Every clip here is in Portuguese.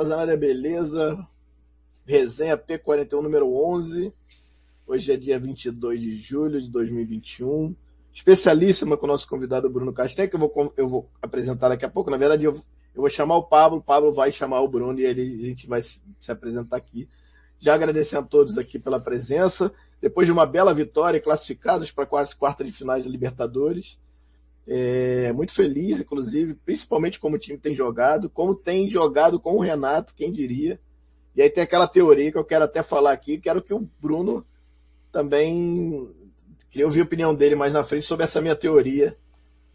Tozanara, beleza? Resenha P41 número 11. Hoje é dia 22 de julho de 2021. Especialíssima com o nosso convidado Bruno Castanha, que eu vou, eu vou apresentar daqui a pouco. Na verdade, eu, eu vou chamar o Pablo, o Pablo vai chamar o Bruno e ele, a gente vai se, se apresentar aqui. Já agradecendo a todos aqui pela presença. Depois de uma bela vitória, classificados para quase quarta de finais da Libertadores. É, muito feliz, inclusive, principalmente como o time tem jogado, como tem jogado com o Renato, quem diria. E aí tem aquela teoria que eu quero até falar aqui, quero que o Bruno também, queria ouvir a opinião dele mais na frente sobre essa minha teoria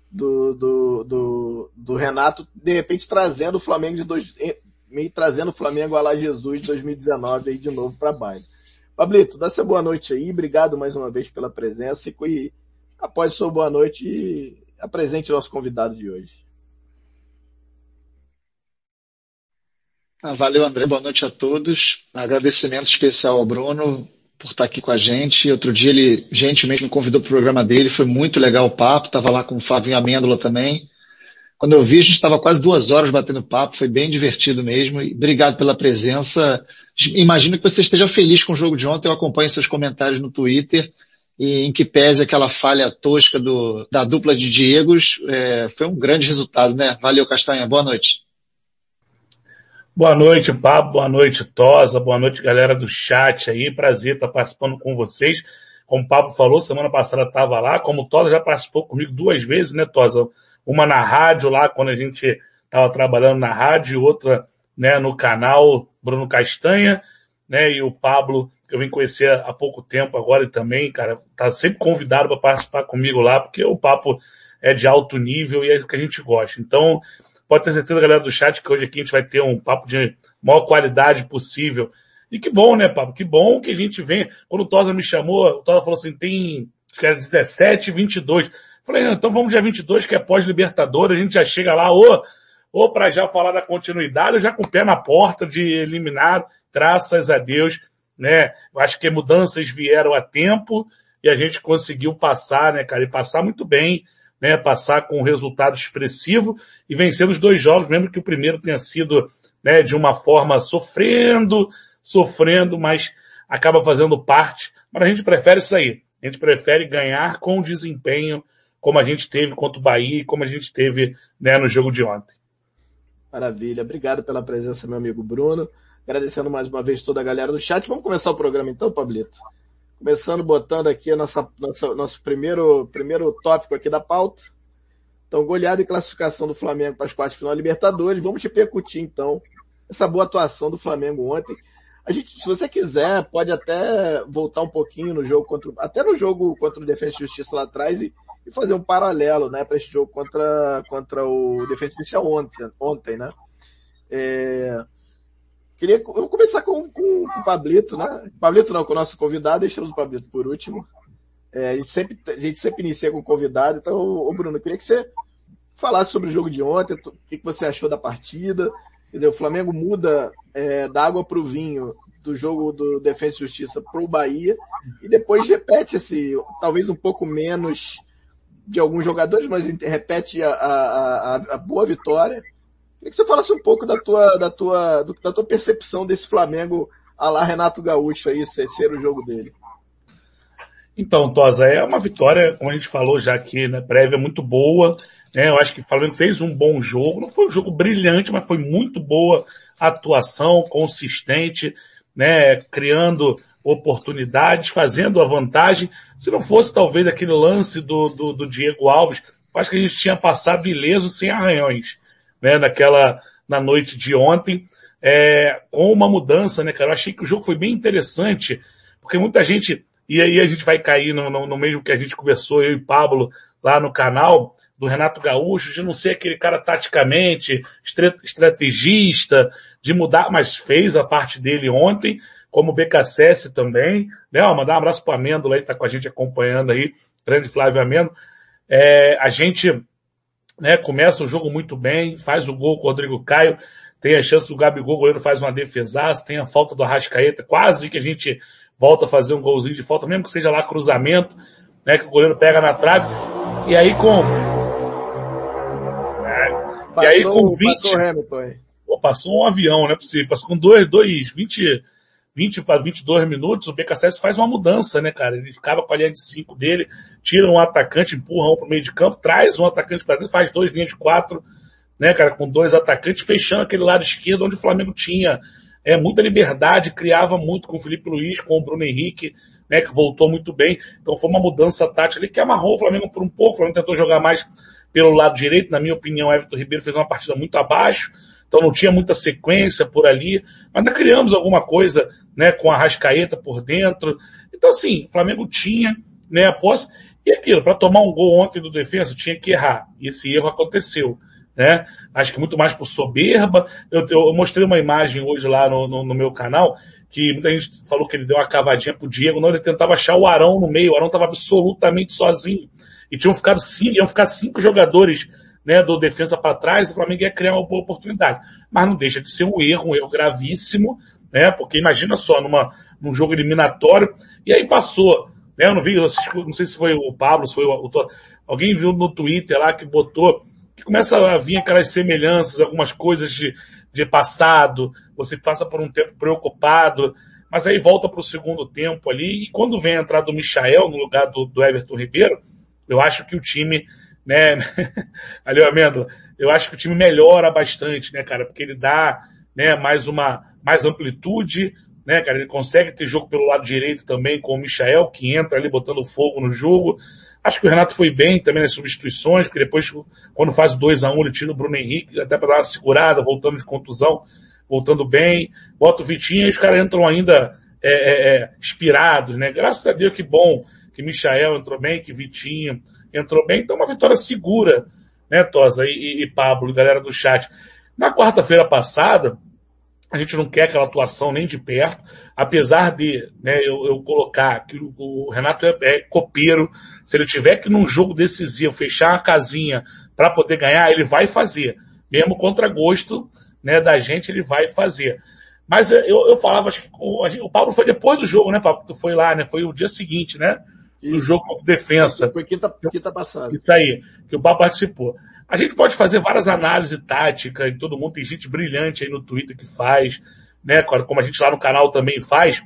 do, do, do, do Renato, de repente trazendo o Flamengo de dois, meio trazendo o Flamengo a lá Jesus 2019 aí de novo para baile. Pablito, dá seu boa noite aí, obrigado mais uma vez pela presença e após sua boa noite, apresente o nosso convidado de hoje. Ah, valeu, André. Boa noite a todos. Agradecimento especial ao Bruno por estar aqui com a gente. Outro dia ele gentilmente me convidou para o programa dele. Foi muito legal o papo. Estava lá com o Fábio Amêndola também. Quando eu vi, a gente estava quase duas horas batendo papo. Foi bem divertido mesmo. E obrigado pela presença. Imagino que você esteja feliz com o jogo de ontem. Eu acompanho seus comentários no Twitter e em que pese aquela falha tosca do, da dupla de Diegos, é, foi um grande resultado, né? Valeu, Castanha. Boa noite. Boa noite, Pablo. Boa noite, Tosa. Boa noite, galera do chat aí. Prazer estar participando com vocês. Como o Pablo falou, semana passada estava lá. Como o Tosa já participou comigo duas vezes, né, Tosa? Uma na rádio lá, quando a gente estava trabalhando na rádio, outra né, no canal Bruno Castanha, né? E o Pablo eu vim conhecer há pouco tempo agora e também, cara, tá sempre convidado para participar comigo lá, porque o papo é de alto nível e é o que a gente gosta. Então, pode ter certeza, galera do chat, que hoje aqui a gente vai ter um papo de maior qualidade possível. E que bom, né, Pablo? Que bom que a gente vem. Quando o Tosa me chamou, o Tosa falou assim, tem, acho que era 17, 22. Falei, então vamos dia 22, que é pós-libertador, a gente já chega lá, ou, ou para já falar da continuidade, ou já com o pé na porta de eliminar, graças a Deus, né? Eu acho que mudanças vieram a tempo e a gente conseguiu passar, né, cara, e passar muito bem, né, passar com um resultado expressivo e vencer os dois jogos, mesmo que o primeiro tenha sido, né, de uma forma sofrendo, sofrendo, mas acaba fazendo parte. Mas a gente prefere isso aí. A gente prefere ganhar com desempenho, como a gente teve contra o Bahia e como a gente teve, né, no jogo de ontem. Maravilha. Obrigado pela presença, meu amigo Bruno. Agradecendo mais uma vez toda a galera do chat. Vamos começar o programa então, Pablito? Começando botando aqui nossa, nossa, nosso primeiro, primeiro tópico aqui da pauta. Então, goleada e classificação do Flamengo para as quartas final Libertadores. Vamos repercutir então essa boa atuação do Flamengo ontem. A gente, se você quiser, pode até voltar um pouquinho no jogo contra, até no jogo contra o Defesa e Justiça lá atrás e, e fazer um paralelo, né, para esse jogo contra, contra o Defesa e Justiça ontem, ontem, né? É, Queria, eu vou começar com, com, com o Pablito, né? Pablito não, com o nosso convidado, deixamos o Pablito por último. É, a, gente sempre, a gente sempre inicia com o convidado, então, ô, Bruno, eu queria que você falasse sobre o jogo de ontem, o que, que você achou da partida. Quer dizer, o Flamengo muda é, da água para o vinho do jogo do Defesa e Justiça para o Bahia e depois repete esse, talvez um pouco menos de alguns jogadores, mas repete a, a, a, a boa vitória Queria que você falasse um pouco da tua, da tua, da tua percepção desse Flamengo a lá Renato Gaúcho aí, ser o jogo dele. Então, Tosa, é uma vitória, como a gente falou já aqui, né, prévia muito boa, né, eu acho que o Flamengo fez um bom jogo, não foi um jogo brilhante, mas foi muito boa atuação, consistente, né, criando oportunidades, fazendo a vantagem. Se não fosse talvez aquele lance do, do, do Diego Alves, eu acho que a gente tinha passado ileso sem arranhões né, naquela, na noite de ontem, é, com uma mudança, né, cara? Eu achei que o jogo foi bem interessante, porque muita gente, e aí a gente vai cair no, no, no mesmo que a gente conversou, eu e Pablo, lá no canal, do Renato Gaúcho, de não ser aquele cara taticamente, estrategista, de mudar, mas fez a parte dele ontem, como o BKSS também, né? Ó, mandar um abraço para Amêndola aí, tá com a gente acompanhando aí, grande Flávio Amêndola. É, a gente né? Começa o jogo muito bem, faz o gol com o Rodrigo Caio, tem a chance do Gabigol, o goleiro faz uma defesaça, tem a falta do Arrascaeta, quase que a gente volta a fazer um golzinho de falta, mesmo que seja lá cruzamento, né? Que o goleiro pega na trave. E aí com... É, e aí com 20... Passou Hamilton aí. pô, passou um avião, não é possível. Passou com dois, dois, 20, 20 para 22 minutos, o BKSS faz uma mudança, né, cara? Ele acaba com a linha de 5 dele, tira um atacante, empurra um para o meio de campo, traz um atacante para dentro, faz dois linhas de quatro, né, cara, com dois atacantes, fechando aquele lado esquerdo onde o Flamengo tinha é, muita liberdade, criava muito com o Felipe Luiz, com o Bruno Henrique, né, que voltou muito bem. Então foi uma mudança tática ali que amarrou o Flamengo por um pouco. O Flamengo tentou jogar mais pelo lado direito. Na minha opinião, Everton Ribeiro fez uma partida muito abaixo. Então não tinha muita sequência por ali. Mas ainda criamos alguma coisa, né, com a Rascaeta por dentro. Então assim, o Flamengo tinha, né, a posse. E aquilo, para tomar um gol ontem do defesa, tinha que errar. E esse erro aconteceu. Né? Acho que muito mais por soberba. Eu, eu mostrei uma imagem hoje lá no, no, no meu canal que muita gente falou que ele deu uma cavadinha pro Diego, não, ele tentava achar o Arão no meio, o Arão estava absolutamente sozinho. E tinham ficado cinco, iam ficar cinco jogadores né, do defesa para trás, o Flamengo ia criar uma boa oportunidade. Mas não deixa de ser um erro, um erro gravíssimo, né? Porque imagina só, numa, num jogo eliminatório, e aí passou. Né, eu não vi, não sei se foi o Pablo, se foi o, o alguém viu no Twitter lá que botou que começa a vir aquelas semelhanças, algumas coisas de, de passado, você passa por um tempo preocupado, mas aí volta para o segundo tempo ali, e quando vem a entrada do Michael no lugar do, do Everton Ribeiro, eu acho que o time, né, ali o Amêndola, eu acho que o time melhora bastante, né, cara, porque ele dá, né, mais uma, mais amplitude, né, cara, ele consegue ter jogo pelo lado direito também com o Michael, que entra ali botando fogo no jogo, Acho que o Renato foi bem também nas substituições, porque depois, quando faz 2 a 1 um, ele tira o Bruno Henrique, até para dar uma segurada, voltando de contusão, voltando bem, bota o Vitinho e os caras entram ainda é, é, é, inspirados, né? Graças a Deus que bom que Michael entrou bem, que Vitinho entrou bem. Então, uma vitória segura, né, Tosa e, e Pablo, galera do chat. Na quarta-feira passada, a gente não quer aquela atuação nem de perto, apesar de né, eu, eu colocar que o, o Renato é, é, copeiro, se ele tiver que num jogo decisivo fechar a casinha para poder ganhar, ele vai fazer, mesmo contra gosto né, da gente, ele vai fazer. Mas eu, eu falava, acho que o, o Paulo foi depois do jogo, né, Paulo? Tu foi lá, né? Foi o dia seguinte, né? No jogo contra defesa. Foi quinta, quinta passada. Isso aí, que o Paulo participou. A gente pode fazer várias análises táticas, e todo mundo tem gente brilhante aí no Twitter que faz, né? Como a gente lá no canal também faz.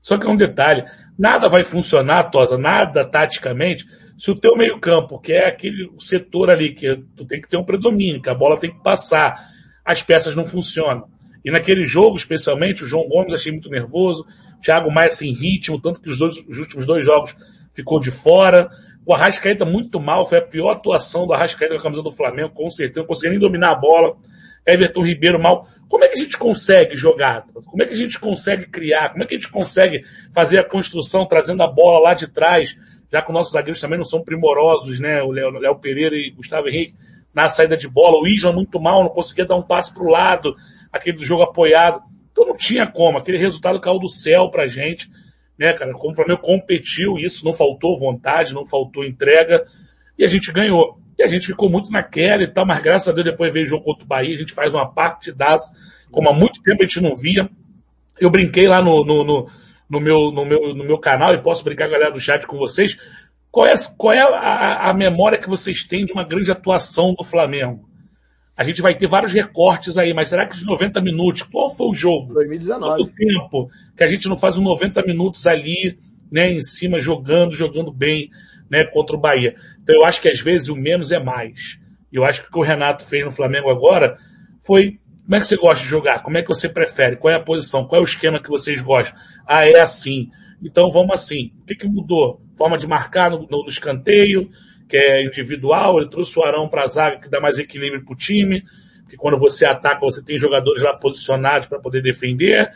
Só que é um detalhe, nada vai funcionar, Tosa, nada taticamente, se o teu meio campo, que é aquele setor ali, que tu tem que ter um predomínio, que a bola tem que passar, as peças não funcionam. E naquele jogo, especialmente, o João Gomes achei muito nervoso, o Thiago Maia sem ritmo, tanto que os, dois, os últimos dois jogos ficou de fora. O Arrascaeta muito mal, foi a pior atuação do Arrascaeta com a camisa do Flamengo, com certeza, não conseguia nem dominar a bola. Everton Ribeiro mal. Como é que a gente consegue jogar? Como é que a gente consegue criar? Como é que a gente consegue fazer a construção trazendo a bola lá de trás? Já que os nossos zagueiros também não são primorosos, né? O Léo Pereira e Gustavo Henrique na saída de bola. O Isla muito mal, não conseguia dar um passe para o lado, aquele do jogo apoiado. Então não tinha como. Aquele resultado caiu do céu pra gente né, cara? Como o Flamengo competiu, isso não faltou vontade, não faltou entrega, e a gente ganhou. E a gente ficou muito naquela e tal, mas graças a Deus depois veio o jogo contra o Bahia, a gente faz uma parte das, como há muito tempo a gente não via. Eu brinquei lá no, no, no, no meu, no, meu, no meu canal, e posso brincar, galera do chat, com vocês. Qual é, qual é a, a memória que vocês têm de uma grande atuação do Flamengo? A gente vai ter vários recortes aí, mas será que de 90 minutos, qual foi o jogo? 2019. Quanto tempo que a gente não faz um 90 minutos ali, né, em cima, jogando, jogando bem, né, contra o Bahia. Então eu acho que às vezes o menos é mais. Eu acho que o que o Renato fez no Flamengo agora foi como é que você gosta de jogar? Como é que você prefere? Qual é a posição? Qual é o esquema que vocês gostam? Ah, é assim. Então vamos assim. O que, que mudou? Forma de marcar no, no, no escanteio, que é individual, ele trouxe o Arão para a zaga, que dá mais equilíbrio para o time, que quando você ataca, você tem jogadores lá posicionados para poder defender.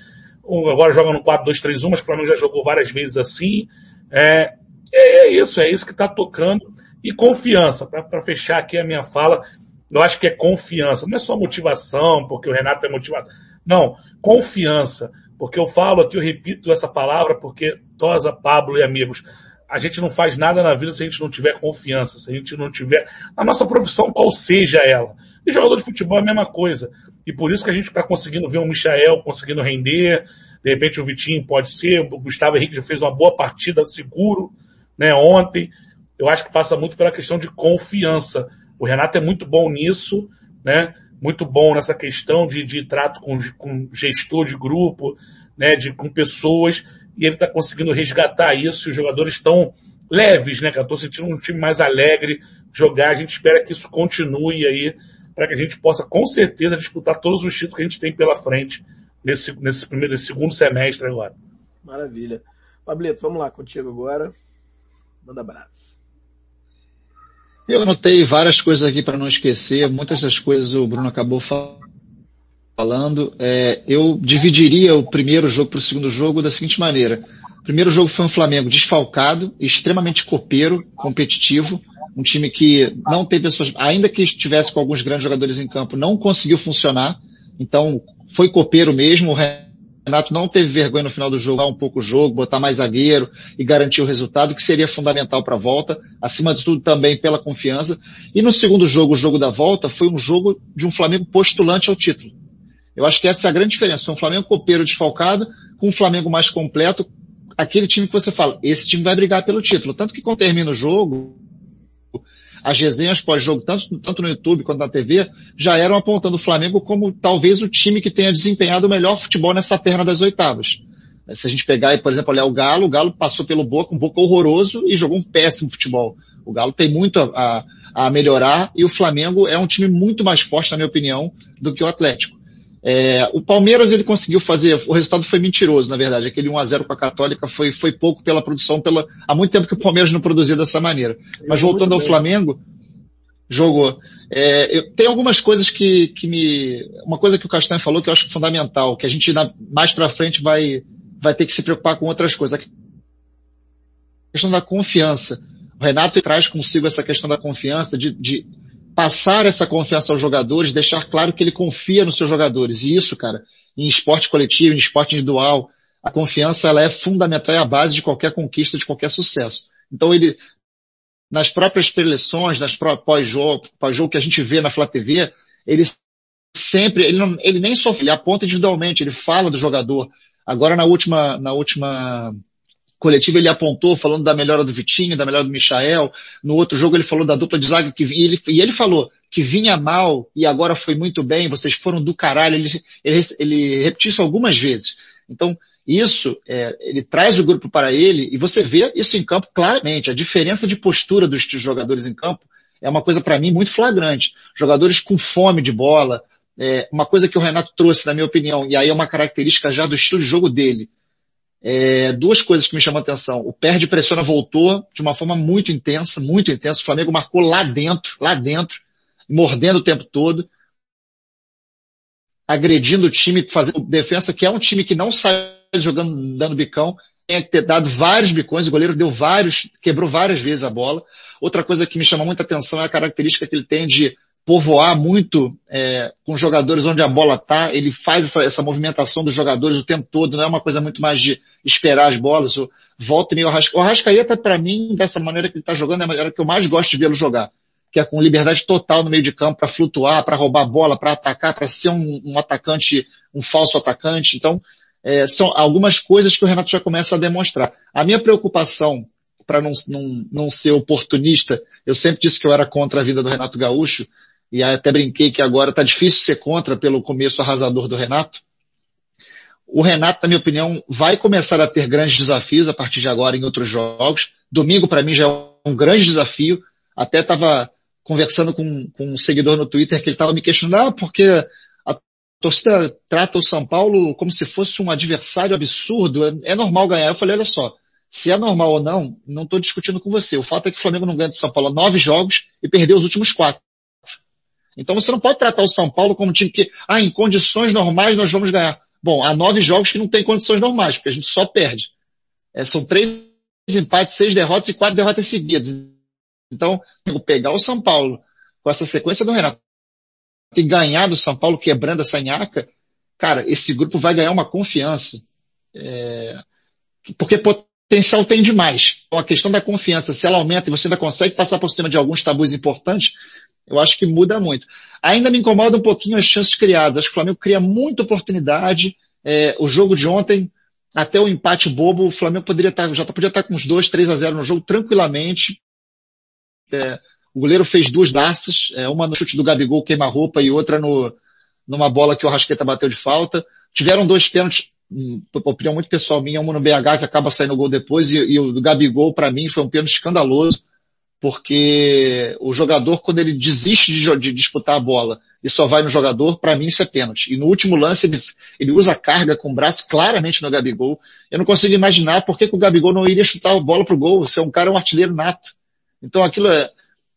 Agora joga no 4-2-3-1, mas o Flamengo já jogou várias vezes assim. É, é isso, é isso que está tocando. E confiança, para fechar aqui a minha fala, eu acho que é confiança. Não é só motivação, porque o Renato é motivado. Não, confiança. Porque eu falo aqui, eu repito essa palavra, porque Tosa, Pablo e amigos, a gente não faz nada na vida se a gente não tiver confiança, se a gente não tiver a nossa profissão, qual seja ela. E jogador de futebol é a mesma coisa. E por isso que a gente está conseguindo ver o Michael conseguindo render, de repente o Vitinho pode ser, o Gustavo Henrique já fez uma boa partida seguro, né, ontem. Eu acho que passa muito pela questão de confiança. O Renato é muito bom nisso, né? muito bom nessa questão de, de trato com, com gestor de grupo, né, de, com pessoas, e ele está conseguindo resgatar isso, e os jogadores estão leves, né, cara? Estou sentindo um time mais alegre jogar, a gente espera que isso continue aí, para que a gente possa, com certeza, disputar todos os títulos que a gente tem pela frente nesse, nesse primeiro, nesse segundo semestre agora. Maravilha. Pablito, vamos lá contigo agora. Manda abraço. Eu anotei várias coisas aqui para não esquecer, muitas das coisas o Bruno acabou falando. É, eu dividiria o primeiro jogo para o segundo jogo da seguinte maneira. O primeiro jogo foi um Flamengo desfalcado, extremamente copeiro, competitivo, um time que não tem pessoas, ainda que estivesse com alguns grandes jogadores em campo, não conseguiu funcionar. Então, foi copeiro mesmo. O Renato não teve vergonha no final do jogo, um pouco o jogo, botar mais zagueiro e garantir o resultado, que seria fundamental para a volta. Acima de tudo, também pela confiança. E no segundo jogo, o jogo da volta, foi um jogo de um Flamengo postulante ao título. Eu acho que essa é a grande diferença. Um Flamengo copeiro desfalcado, com um Flamengo mais completo, aquele time que você fala, esse time vai brigar pelo título. Tanto que quando termina o jogo, as resenhas pós-jogo, tanto, tanto no YouTube quanto na TV, já eram apontando o Flamengo como talvez o time que tenha desempenhado o melhor futebol nessa perna das oitavas. Se a gente pegar, por exemplo, olhar o Galo, o Galo passou pelo Boca, um Boca horroroso e jogou um péssimo futebol. O Galo tem muito a, a, a melhorar e o Flamengo é um time muito mais forte, na minha opinião, do que o Atlético. É, o Palmeiras ele conseguiu fazer, o resultado foi mentiroso, na verdade. Aquele 1 a 0 com a Católica foi, foi pouco pela produção, pela, há muito tempo que o Palmeiras não produzia dessa maneira. Mas voltando ao Flamengo, jogou. É, eu, tem algumas coisas que, que me, uma coisa que o Castanho falou que eu acho fundamental, que a gente mais para frente vai, vai ter que se preocupar com outras coisas. A questão da confiança. O Renato traz consigo essa questão da confiança, de, de passar essa confiança aos jogadores, deixar claro que ele confia nos seus jogadores. E isso, cara, em esporte coletivo, em esporte individual, a confiança ela é fundamental, é a base de qualquer conquista, de qualquer sucesso. Então ele, nas próprias preleções, nas pós-jogo, pós-jogo que a gente vê na Flá TV, ele sempre, ele, não, ele nem só ele aponta individualmente, ele fala do jogador. Agora na última, na última coletiva ele apontou falando da melhora do Vitinho, da melhora do Michael. No outro jogo ele falou da dupla de zaga que e ele, e ele falou que vinha mal e agora foi muito bem, vocês foram do caralho. Ele, ele, ele repetiu isso algumas vezes. Então, isso, é, ele traz o grupo para ele e você vê isso em campo claramente. A diferença de postura dos jogadores em campo é uma coisa para mim muito flagrante. Jogadores com fome de bola, é, uma coisa que o Renato trouxe, na minha opinião, e aí é uma característica já do estilo de jogo dele é, duas coisas que me chamam a atenção. O perde pressiona voltou de uma forma muito intensa, muito intensa. O Flamengo marcou lá dentro, lá dentro, mordendo o tempo todo, agredindo o time, fazendo defesa, que é um time que não sai jogando, dando bicão. Tem que ter dado vários bicões, o goleiro deu vários, quebrou várias vezes a bola. Outra coisa que me chama muita atenção é a característica que ele tem de povoar muito é, com jogadores onde a bola tá, ele faz essa, essa, movimentação dos jogadores o tempo todo, não é uma coisa muito mais de esperar as bolas, o, volta e. O Arrascaeta, para mim, dessa maneira que ele tá jogando, é a maneira que eu mais gosto de vê-lo jogar, que é com liberdade total no meio de campo, para flutuar, para roubar a bola, para atacar, para ser um, um, atacante, um falso atacante. Então, é, são algumas coisas que o Renato já começa a demonstrar. A minha preocupação para não, não, não ser oportunista, eu sempre disse que eu era contra a vida do Renato Gaúcho, e até brinquei que agora está difícil ser contra pelo começo arrasador do Renato. O Renato, na minha opinião, vai começar a ter grandes desafios a partir de agora em outros jogos. Domingo, para mim, já é um grande desafio. Até estava conversando com, com um seguidor no Twitter que ele estava me questionando, ah, porque a torcida trata o São Paulo como se fosse um adversário absurdo, é, é normal ganhar. Eu falei, olha só, se é normal ou não, não estou discutindo com você. O fato é que o Flamengo não ganha do São Paulo há nove jogos e perdeu os últimos quatro. Então você não pode tratar o São Paulo como um time que, ah, em condições normais nós vamos ganhar. Bom, há nove jogos que não tem condições normais, porque a gente só perde. É, são três empates, seis derrotas e quatro derrotas seguidas. Então, pegar o São Paulo com essa sequência do Renato e ganhar do São Paulo quebrando essa nhaca, cara, esse grupo vai ganhar uma confiança. É, porque potencial tem demais. Então a questão da confiança, se ela aumenta e você ainda consegue passar por cima de alguns tabus importantes, eu acho que muda muito. Ainda me incomoda um pouquinho as chances criadas. Acho que o Flamengo cria muita oportunidade. É, o jogo de ontem, até o empate bobo, o Flamengo poderia estar, já podia estar com uns 2, 3 a 0 no jogo tranquilamente. É, O goleiro fez duas daças, é, uma no chute do Gabigol queima-roupa e outra no, numa bola que o Rasqueta bateu de falta. Tiveram dois pênaltis, hum, opinião muito pessoal minha, um no BH que acaba saindo o gol depois e, e o do Gabigol para mim foi um pênalti escandaloso, porque o jogador quando ele desiste de, de disputar a bola e só vai no jogador, para mim isso é pênalti. E no último lance ele, ele usa carga com o braço claramente no Gabigol. Eu não consigo imaginar por que, que o Gabigol não iria chutar a bola pro gol. Você é um cara, um artilheiro nato. Então aquilo é,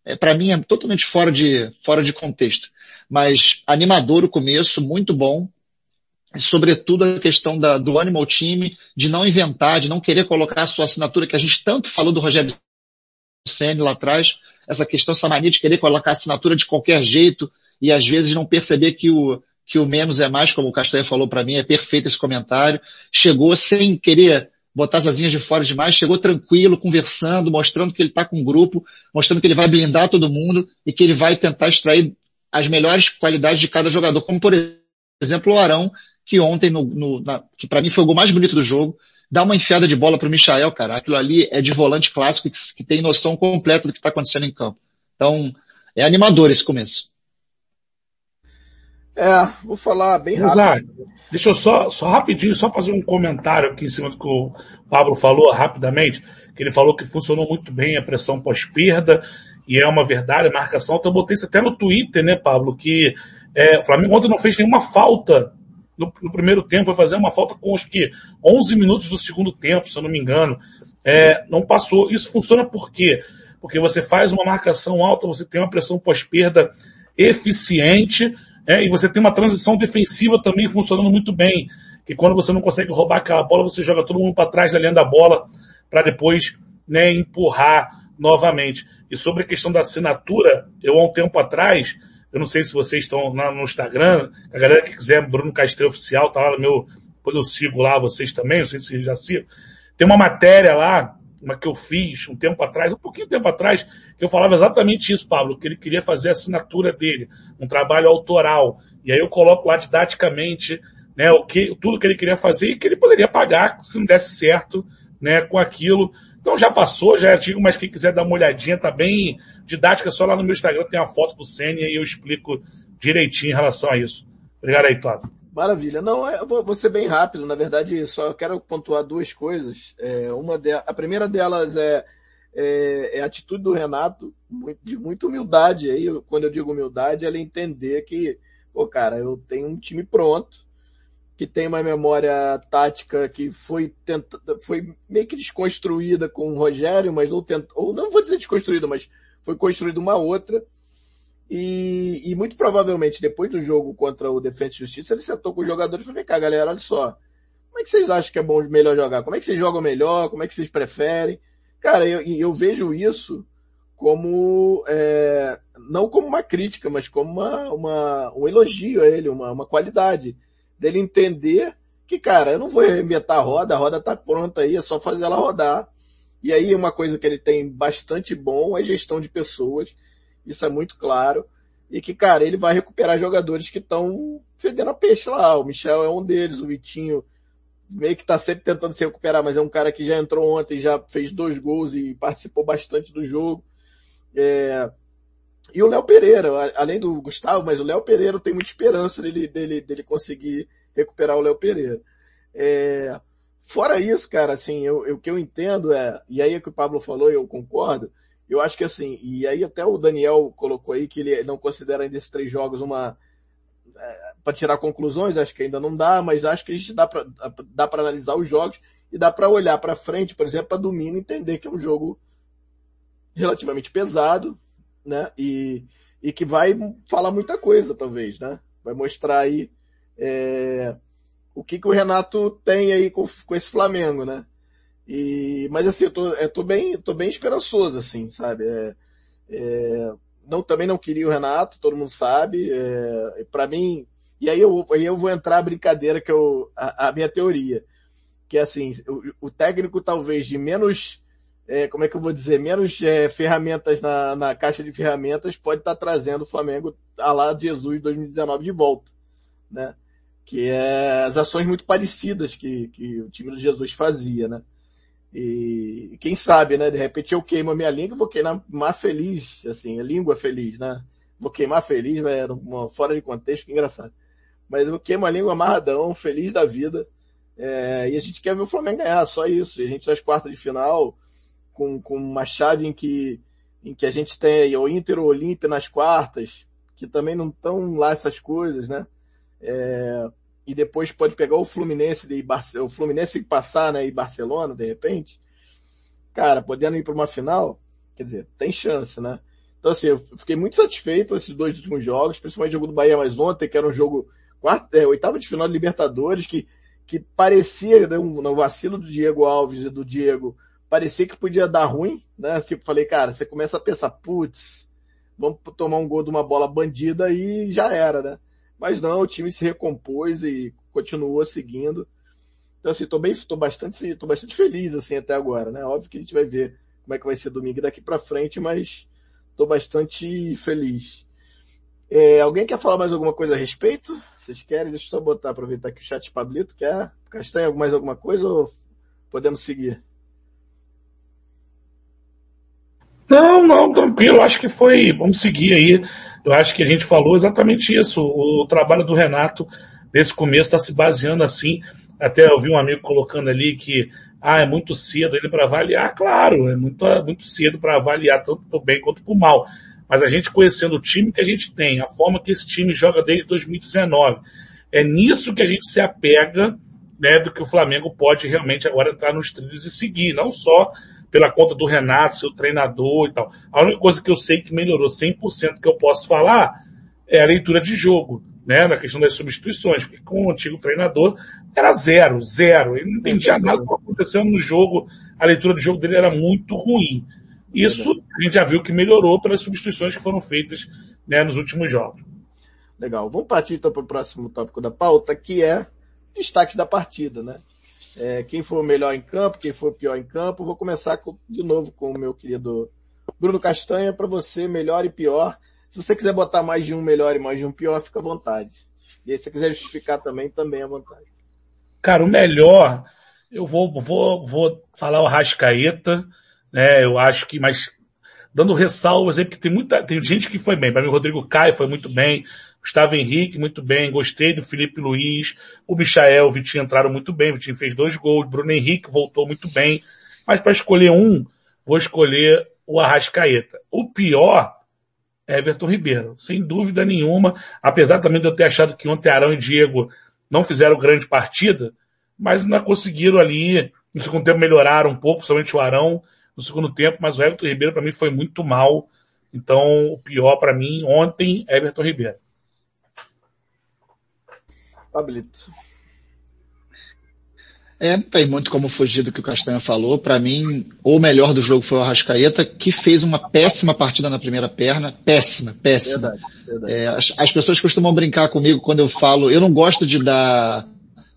é para mim é totalmente fora de, fora de contexto. Mas animador o começo, muito bom. E, sobretudo a questão da, do animal time, de não inventar, de não querer colocar a sua assinatura, que a gente tanto falou do Rogério Senna lá atrás, essa questão, essa mania de querer colocar assinatura de qualquer jeito, e às vezes não perceber que o, que o menos é mais, como o Castanha falou para mim, é perfeito esse comentário. Chegou sem querer botar as asinhas de fora demais, chegou tranquilo, conversando, mostrando que ele está com um grupo, mostrando que ele vai blindar todo mundo e que ele vai tentar extrair as melhores qualidades de cada jogador, como por exemplo o Arão, que ontem, no, no na, que para mim foi o gol mais bonito do jogo, dá uma enfiada de bola para o Michael, cara. Aquilo ali é de volante clássico que, que tem noção completa do que está acontecendo em campo. Então, é animador esse começo. É, vou falar bem rápido. deixa eu só, só rapidinho, só fazer um comentário aqui em cima do que o Pablo falou rapidamente, que ele falou que funcionou muito bem a pressão pós-perda, e é uma verdade, a marcação, então eu botei isso até no Twitter, né, Pablo, que é, o Flamengo ontem não fez nenhuma falta no, no, primeiro tempo, foi fazer uma falta com acho que 11 minutos do segundo tempo, se eu não me engano, é, não passou. Isso funciona por quê? Porque você faz uma marcação alta, você tem uma pressão pós-perda eficiente, é, e você tem uma transição defensiva também funcionando muito bem. Que quando você não consegue roubar aquela bola, você joga todo mundo para trás da linha da bola para depois né, empurrar novamente. E sobre a questão da assinatura, eu há um tempo atrás, eu não sei se vocês estão lá no Instagram, a galera que quiser, Bruno Castelo Oficial, tá lá no meu, depois eu sigo lá vocês também, não sei se já sigam. Tem uma matéria lá uma que eu fiz um tempo atrás, um pouquinho tempo atrás, que eu falava exatamente isso, Pablo, que ele queria fazer a assinatura dele, um trabalho autoral. E aí eu coloco lá didaticamente, né, o que, tudo que ele queria fazer e que ele poderia pagar se não desse certo, né, com aquilo. Então já passou, já é antigo, mas quem quiser dar uma olhadinha, tá bem didática, só lá no meu Instagram tem a foto do Sênia e eu explico direitinho em relação a isso. Obrigado aí, Cláudio. Maravilha. Não, eu vou, vou ser bem rápido. Na verdade, só quero pontuar duas coisas. É, uma de, a primeira delas é, é, é, a atitude do Renato, muito, de muita humildade. Aí, quando eu digo humildade, ela entender que, pô, cara, eu tenho um time pronto, que tem uma memória tática que foi tenta, foi meio que desconstruída com o Rogério, mas não tenta, ou não vou dizer desconstruída, mas foi construída uma outra e, e, muito provavelmente depois do jogo contra o Defensa e Justiça, ele sentou com os jogadores e falou, vem cá galera, olha só, como é que vocês acham que é bom, melhor jogar? Como é que vocês jogam melhor? Como é que vocês preferem? Cara, eu, eu vejo isso como, é, não como uma crítica, mas como uma, uma, um elogio a ele, uma, uma qualidade dele entender que, cara, eu não vou inventar a roda, a roda tá pronta aí, é só fazer ela rodar. E aí uma coisa que ele tem bastante bom é gestão de pessoas isso é muito claro. E que, cara, ele vai recuperar jogadores que estão fedendo a peixe lá. O Michel é um deles, o Vitinho meio que tá sempre tentando se recuperar, mas é um cara que já entrou ontem, já fez dois gols e participou bastante do jogo. É... E o Léo Pereira, além do Gustavo, mas o Léo Pereira tem muita esperança dele, dele, dele conseguir recuperar o Léo Pereira. É... Fora isso, cara, assim, eu, eu, o que eu entendo é, e aí é que o Pablo falou e eu concordo, eu acho que assim, e aí até o Daniel colocou aí que ele não considera ainda esses três jogos uma é, para tirar conclusões, acho que ainda não dá, mas acho que a gente dá para dá analisar os jogos e dá para olhar para frente, por exemplo, para domingo entender que é um jogo relativamente pesado, né? E, e que vai falar muita coisa, talvez, né? Vai mostrar aí é, o que, que o Renato tem aí com, com esse Flamengo, né? E, mas assim, eu tô, eu tô bem, tô bem esperançoso, assim, sabe? É, é, não, também não queria o Renato, todo mundo sabe. É, para mim, e aí eu, aí eu vou entrar a brincadeira que eu, a, a minha teoria, que é assim, o, o técnico talvez de menos, é, como é que eu vou dizer, menos é, ferramentas na, na caixa de ferramentas pode estar tá trazendo o Flamengo a lá de Jesus 2019 de volta, né? Que é as ações muito parecidas que, que o time do Jesus fazia, né? E quem sabe, né? De repente eu queimo a minha língua, vou queimar feliz, assim, a língua feliz, né? Vou queimar feliz, vai uma, fora de contexto, que engraçado. Mas eu queimo a língua amarradão, feliz da vida. É, e a gente quer ver o Flamengo ganhar, só isso. E a gente nas quartas de final, com, com uma chave em que, em que a gente tem o Inter ou Olímpia nas quartas, que também não estão lá essas coisas, né? É, e depois pode pegar o Fluminense de Barce o Fluminense passar, né, e Barcelona, de repente, cara, podendo ir para uma final, quer dizer, tem chance, né? Então assim, eu fiquei muito satisfeito com esses dois últimos jogos, principalmente o jogo do Bahia mais ontem, que era um jogo quarto, é, oitava de final de Libertadores, que, que parecia, né, um, no vacilo do Diego Alves e do Diego, parecia que podia dar ruim, né? Tipo, falei, cara, você começa a pensar, putz, vamos tomar um gol de uma bola bandida e já era, né? Mas não, o time se recompôs e continuou seguindo. Então assim, tô bem, tô bastante, tô bastante feliz assim até agora, né? Óbvio que a gente vai ver como é que vai ser domingo daqui para frente, mas tô bastante feliz. É, alguém quer falar mais alguma coisa a respeito? Vocês querem? Deixa eu só botar, aproveitar que o chat Pablito quer. Castanha, mais alguma coisa ou podemos seguir? Não, não, tranquilo. Acho que foi. Vamos seguir aí. Eu acho que a gente falou exatamente isso. O trabalho do Renato nesse começo está se baseando assim. Até eu vi um amigo colocando ali que ah, é muito cedo ele para avaliar. Claro, é muito, muito cedo para avaliar tanto para o bem quanto para o mal. Mas a gente conhecendo o time que a gente tem, a forma que esse time joga desde 2019, é nisso que a gente se apega, né, do que o Flamengo pode realmente agora entrar nos trilhos e seguir, não só pela conta do Renato, seu treinador e tal. A única coisa que eu sei que melhorou 100% que eu posso falar é a leitura de jogo, né, na questão das substituições, porque com o antigo treinador era zero, zero. Ele não entendia nada do que acontecendo no jogo, a leitura de jogo dele era muito ruim. Isso a gente já viu que melhorou pelas substituições que foram feitas né, nos últimos jogos. Legal. Vamos partir então para o próximo tópico da pauta, que é destaque da partida, né? É, quem foi o melhor em campo, quem foi o pior em campo. Vou começar com, de novo com o meu querido Bruno Castanha, para você, melhor e pior. Se você quiser botar mais de um melhor e mais de um pior, fica à vontade. E aí, se você quiser justificar também, também à vontade. Cara, o melhor, eu vou, vou, vou falar o Rascaeta, né? Eu acho que, mas dando ressalvas aí, porque tem muita, tem gente que foi bem. Para mim, o Rodrigo Caio foi muito bem. Gustavo Henrique, muito bem. Gostei do Felipe Luiz. O Michael, o Vitinho entraram muito bem. O Vitinho fez dois gols. Bruno Henrique voltou muito bem. Mas para escolher um, vou escolher o Arrascaeta. O pior é Everton Ribeiro, sem dúvida nenhuma. Apesar também de eu ter achado que ontem Arão e Diego não fizeram grande partida, mas ainda conseguiram ali, no segundo tempo melhoraram um pouco, somente o Arão no segundo tempo, mas o Everton Ribeiro para mim foi muito mal. Então, o pior para mim ontem, Everton Ribeiro. Pablito. É, tem muito como fugir do que o Castanha falou. Para mim, o melhor do jogo foi o Arrascaeta, que fez uma péssima partida na primeira perna. Péssima, péssima. Verdade, verdade. É, as, as, pessoas costumam brincar comigo quando eu falo, eu não gosto de dar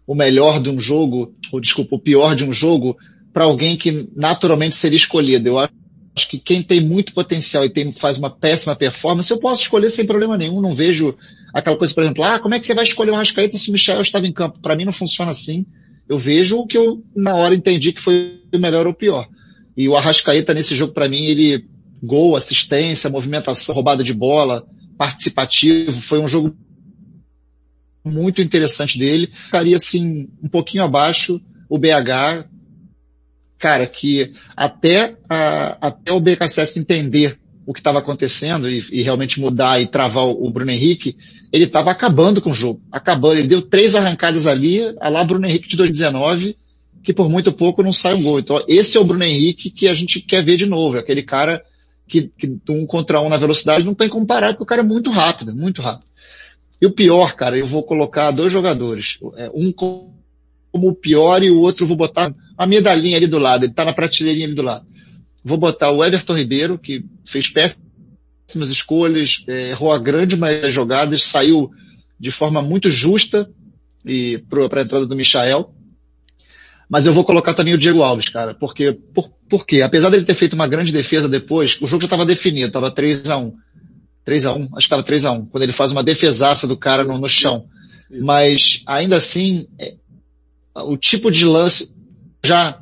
o melhor de um jogo, ou desculpa, o pior de um jogo, para alguém que naturalmente seria escolhido. Eu acho que quem tem muito potencial e tem, faz uma péssima performance, eu posso escolher sem problema nenhum. Não vejo aquela coisa, por exemplo, ah, como é que você vai escolher um Arrascaeta se o Michel estava em campo? Para mim não funciona assim. Eu vejo o que eu, na hora, entendi que foi o melhor ou o pior. E o Arrascaeta, nesse jogo, para mim, ele, gol, assistência, movimentação, roubada de bola, participativo, foi um jogo muito interessante dele. Ficaria, assim, um pouquinho abaixo o BH, cara, que até, a, até o BKSS entender o que estava acontecendo e, e, realmente mudar e travar o, o Bruno Henrique, ele estava acabando com o jogo. Acabando. Ele deu três arrancadas ali, a lá Bruno Henrique de 2019, que por muito pouco não sai um gol. Então, esse é o Bruno Henrique que a gente quer ver de novo. É aquele cara que, que um contra um na velocidade não tem como parar, porque o cara é muito rápido, muito rápido. E o pior, cara, eu vou colocar dois jogadores. É, um como o pior e o outro vou botar a medalhinha ali do lado. Ele tá na prateleirinha ali do lado vou botar o Everton Ribeiro, que fez péssimas escolhas, é, errou a grande maioria das jogadas, saiu de forma muito justa e para a entrada do Michael. Mas eu vou colocar também o Diego Alves, cara, porque, por, por quê? Apesar dele ter feito uma grande defesa depois, o jogo já estava definido, estava 3 a 1 3 a 1 acho que estava 3 a 1 quando ele faz uma defesaça do cara no, no chão. Mas, ainda assim, é, o tipo de lance já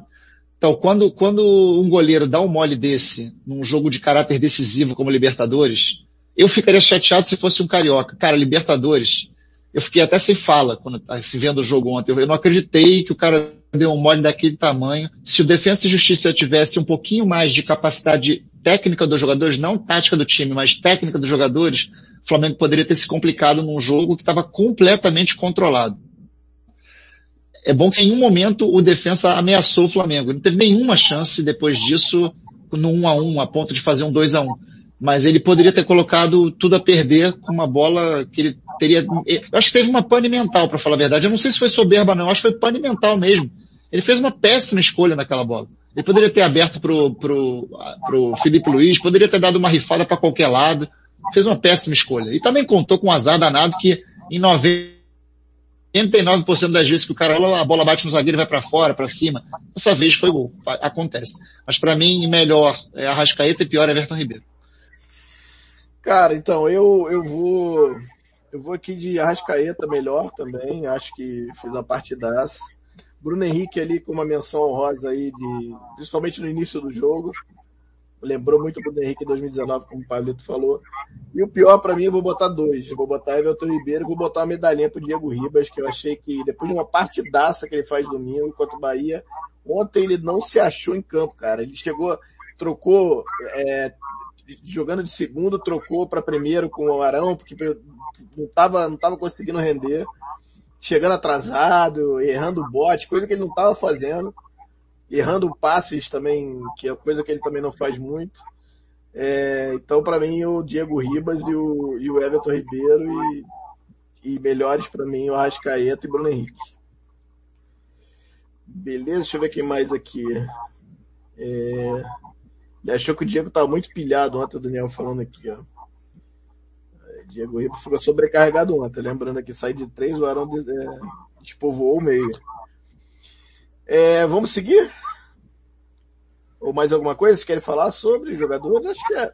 Então, quando, quando um goleiro dá um mole desse, num jogo de caráter decisivo como Libertadores, eu ficaria chateado se fosse um carioca. Cara, Libertadores, eu fiquei até sem fala quando se vendo o jogo ontem. Eu não acreditei que o cara deu um mole daquele tamanho. Se o Defensa e Justiça tivesse um pouquinho mais de capacidade técnica dos jogadores, não tática do time, mas técnica dos jogadores, o Flamengo poderia ter se complicado num jogo que estava completamente controlado. É bom que em nenhum momento o defensa ameaçou o Flamengo. Não teve nenhuma chance depois disso no 1 a 1 a ponto de fazer um 2 a 1 Mas ele poderia ter colocado tudo a perder com uma bola que ele teria. Eu acho que teve uma pane mental, para falar a verdade. Eu não sei se foi soberba, não. Eu acho que foi pane mental mesmo. Ele fez uma péssima escolha naquela bola. Ele poderia ter aberto pro, pro, pro Felipe Luiz, poderia ter dado uma rifada para qualquer lado. Fez uma péssima escolha. E também contou com um azar danado que em 90 89% das vezes que o cara a bola bate no zagueiro vai para fora, para cima. Dessa vez foi gol. Acontece. Mas para mim, melhor é Arrascaeta e pior é Everton Ribeiro. Cara, então, eu, eu vou. Eu vou aqui de Arrascaeta melhor também. Acho que fiz uma partidaça. Bruno Henrique ali com uma menção honrosa aí de. Principalmente no início do jogo lembrou muito do Henrique em 2019, como o Pablito falou. E o pior para mim, eu vou botar dois. Eu vou botar Everton Ribeiro e vou botar uma medalhinha pro Diego Ribas, que eu achei que depois de uma partidaça que ele faz domingo contra o Bahia, ontem ele não se achou em campo, cara. Ele chegou, trocou, é, jogando de segundo, trocou para primeiro com o Arão, porque não tava, não tava conseguindo render. Chegando atrasado, errando o bote, coisa que ele não tava fazendo errando passes também, que é coisa que ele também não faz muito. É, então, para mim, o Diego Ribas e o, e o Everton Ribeiro e, e melhores para mim o Arrascaeta e Bruno Henrique. Beleza, deixa eu ver quem mais aqui. É, ele achou que o Diego tava muito pilhado ontem, o Daniel falando aqui, ó. É, Diego Ribas ficou sobrecarregado ontem, lembrando aqui, sai de três, o Arão é, despovoou o meio. É, vamos seguir? Ou mais alguma coisa? Vocês querem falar sobre jogadores? Acho que é.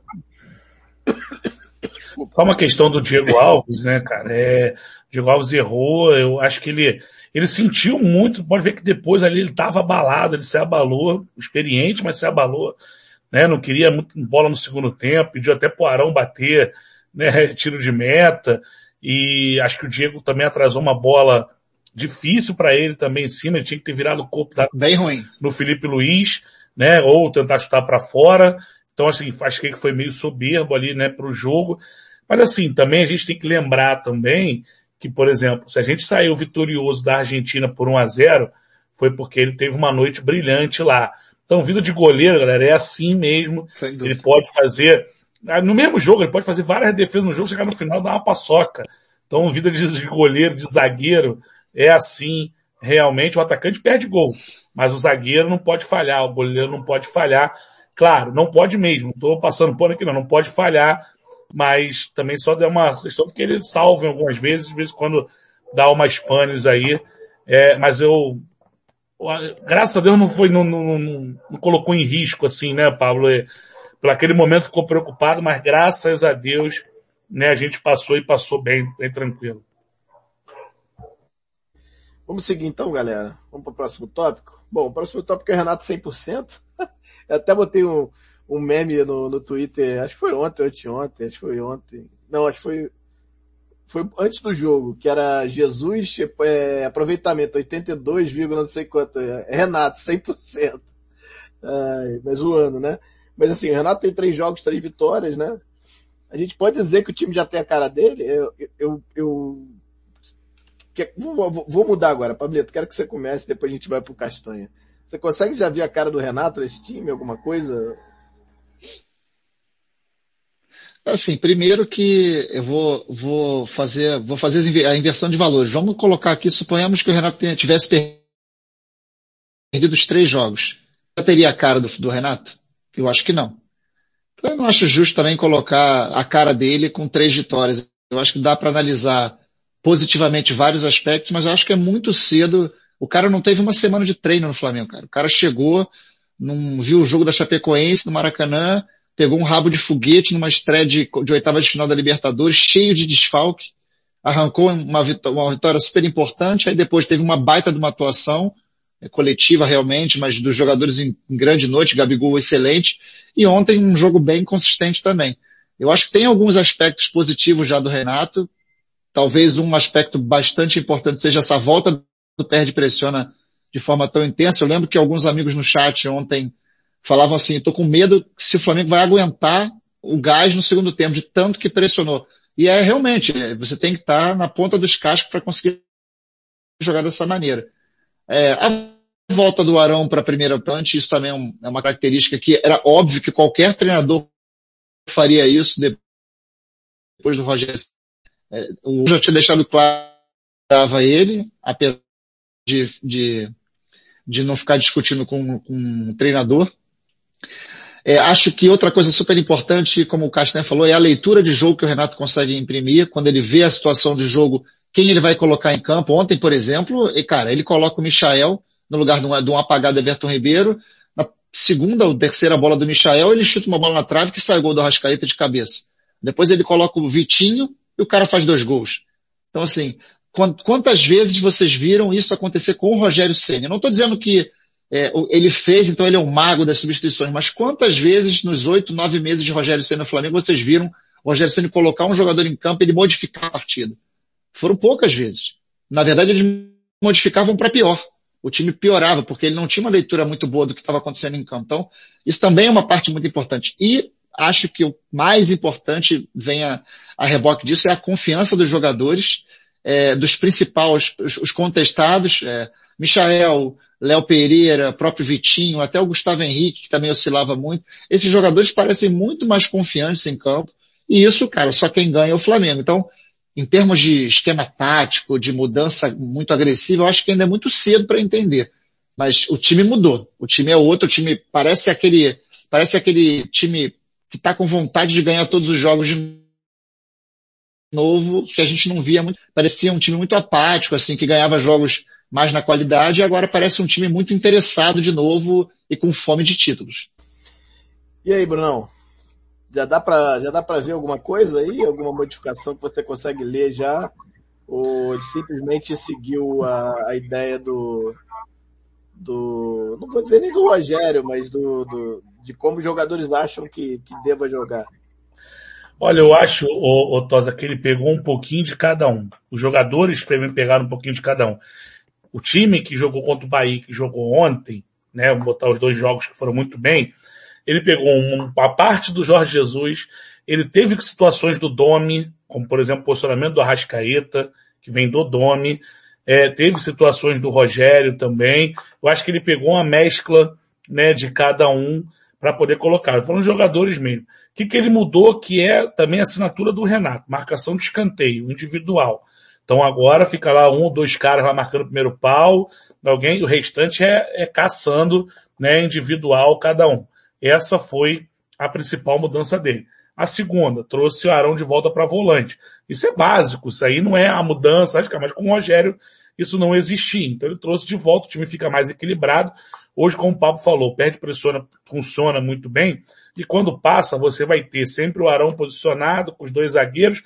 Só uma questão do Diego Alves, né, cara? É, o Diego Alves errou, eu acho que ele, ele sentiu muito, pode ver que depois ali ele estava abalado, ele se abalou, experiente, mas se abalou, né? Não queria muito bola no segundo tempo, pediu até pro Arão bater, né? Tiro de meta, e acho que o Diego também atrasou uma bola difícil para ele também em cima, ele tinha que ter virado o corpo da, bem ruim no Felipe Luiz, né? Ou tentar chutar para fora. Então assim, acho que foi meio soberbo ali, né, para o jogo. Mas assim, também a gente tem que lembrar também que, por exemplo, se a gente saiu vitorioso da Argentina por 1 a 0, foi porque ele teve uma noite brilhante lá. Então, vida de goleiro, galera, é assim mesmo. Ele pode fazer, no mesmo jogo, ele pode fazer várias defesas no jogo, chegar no final e dar uma paçoca. Então, vida de goleiro, de zagueiro, é assim, realmente, o atacante perde gol, mas o zagueiro não pode falhar, o goleiro não pode falhar. Claro, não pode mesmo, não estou passando pano aqui não, não pode falhar, mas também só deu uma questão porque ele salva algumas vezes, de vez em quando dá umas panes aí, é, mas eu, graças a Deus não foi, não, não, não, não colocou em risco assim, né, Pablo? É, por aquele momento ficou preocupado, mas graças a Deus, né, a gente passou e passou bem, bem tranquilo. Vamos seguir então, galera. Vamos para o próximo tópico. Bom, o próximo tópico é Renato 100%. Eu até botei um, um meme no, no Twitter, acho que foi ontem, anteontem, acho que foi ontem. Não, acho que foi, foi antes do jogo, que era Jesus, é, aproveitamento 82, não sei quanto, é, Renato 100%. Ai, mas o ano, né? Mas assim, o Renato tem três jogos, três vitórias, né? A gente pode dizer que o time já tem a cara dele. Eu, eu, eu Vou, vou, mudar agora, Pablito. Quero que você comece, depois a gente vai pro Castanha. Você consegue já ver a cara do Renato nesse time, alguma coisa? Assim, primeiro que eu vou, vou fazer, vou fazer a inversão de valores. Vamos colocar aqui, suponhamos que o Renato tivesse perdido os três jogos. Já teria a cara do, do Renato? Eu acho que não. Então eu não acho justo também colocar a cara dele com três vitórias. Eu acho que dá para analisar positivamente vários aspectos, mas eu acho que é muito cedo. O cara não teve uma semana de treino no Flamengo, cara. O cara chegou, não viu o jogo da Chapecoense no Maracanã, pegou um rabo de foguete numa estreia de, de oitava de final da Libertadores, cheio de desfalque, arrancou uma vitória, uma vitória super importante, aí depois teve uma baita de uma atuação, coletiva realmente, mas dos jogadores em, em grande noite, Gabigol excelente, e ontem um jogo bem consistente também. Eu acho que tem alguns aspectos positivos já do Renato, talvez um aspecto bastante importante seja essa volta do perde pressiona de forma tão intensa. Eu lembro que alguns amigos no chat ontem falavam assim, estou com medo se o Flamengo vai aguentar o gás no segundo tempo, de tanto que pressionou. E é realmente, é, você tem que estar na ponta dos cascos para conseguir jogar dessa maneira. É, a volta do Arão para a primeira punch, isso também é, é, uma característica que era óbvio que qualquer treinador faria isso depois do Rogério. É, o já tinha deixado claro que ele, apesar de, de, de não ficar discutindo com, com um treinador. É, acho que outra coisa super importante, como o Castanha falou, é a leitura de jogo que o Renato consegue imprimir, quando ele vê a situação de jogo, quem ele vai colocar em campo. Ontem, por exemplo, e, cara, ele coloca o Michael no lugar de um, de um apagado Everton Ribeiro. Na segunda ou terceira bola do Michael, ele chuta uma bola na trave que sai o gol do Rascaeta de cabeça. Depois ele coloca o Vitinho e o cara faz dois gols. Então, assim, quantas vezes vocês viram isso acontecer com o Rogério Senna? Não estou dizendo que é, ele fez, então ele é o mago das substituições. Mas quantas vezes nos oito, nove meses de Rogério Senna no Flamengo vocês viram o Rogério Senna colocar um jogador em campo e ele modificar a partida? Foram poucas vezes. Na verdade, eles modificavam para pior. O time piorava, porque ele não tinha uma leitura muito boa do que estava acontecendo em campo. Então, isso também é uma parte muito importante. E acho que o mais importante vem a, a reboque disso é a confiança dos jogadores, é, dos principais, os, os contestados, é, Michael, Léo Pereira, próprio Vitinho, até o Gustavo Henrique, que também oscilava muito. Esses jogadores parecem muito mais confiantes em campo. E isso, cara, só quem ganha é o Flamengo. Então, em termos de esquema tático, de mudança muito agressiva, eu acho que ainda é muito cedo para entender. Mas o time mudou. O time é outro, o time parece aquele, parece aquele time que está com vontade de ganhar todos os jogos de novo, que a gente não via muito. Parecia um time muito apático, assim, que ganhava jogos mais na qualidade, e agora parece um time muito interessado de novo e com fome de títulos. E aí, Brunão? Já dá para já dá para ver alguma coisa aí, alguma modificação que você consegue ler já? Ou simplesmente seguiu a, a ideia do do não vou dizer nem do Rogério, mas do, do de como os jogadores acham que, que deva jogar? Olha, eu acho, o, o Tosa, que ele pegou um pouquinho de cada um. Os jogadores pegaram um pouquinho de cada um o time que jogou contra o Bahia, que jogou ontem, né, vou botar os dois jogos que foram muito bem, ele pegou uma parte do Jorge Jesus, ele teve situações do Domi, como por exemplo o posicionamento do Arrascaeta, que vem do Domi, é, teve situações do Rogério também, eu acho que ele pegou uma mescla, né, de cada um para poder colocar. Foram jogadores mesmo. O que, que ele mudou, que é também a assinatura do Renato, marcação de escanteio, individual. Então agora fica lá um ou dois caras lá marcando o primeiro pau, alguém, o restante é, é caçando, né, individual cada um. Essa foi a principal mudança dele. A segunda, trouxe o Arão de volta para volante. Isso é básico, isso aí não é a mudança, que mas com o Rogério isso não existia. Então ele trouxe de volta, o time fica mais equilibrado. Hoje, como o Pablo falou, perde pressiona, funciona muito bem. E quando passa, você vai ter sempre o Arão posicionado com os dois zagueiros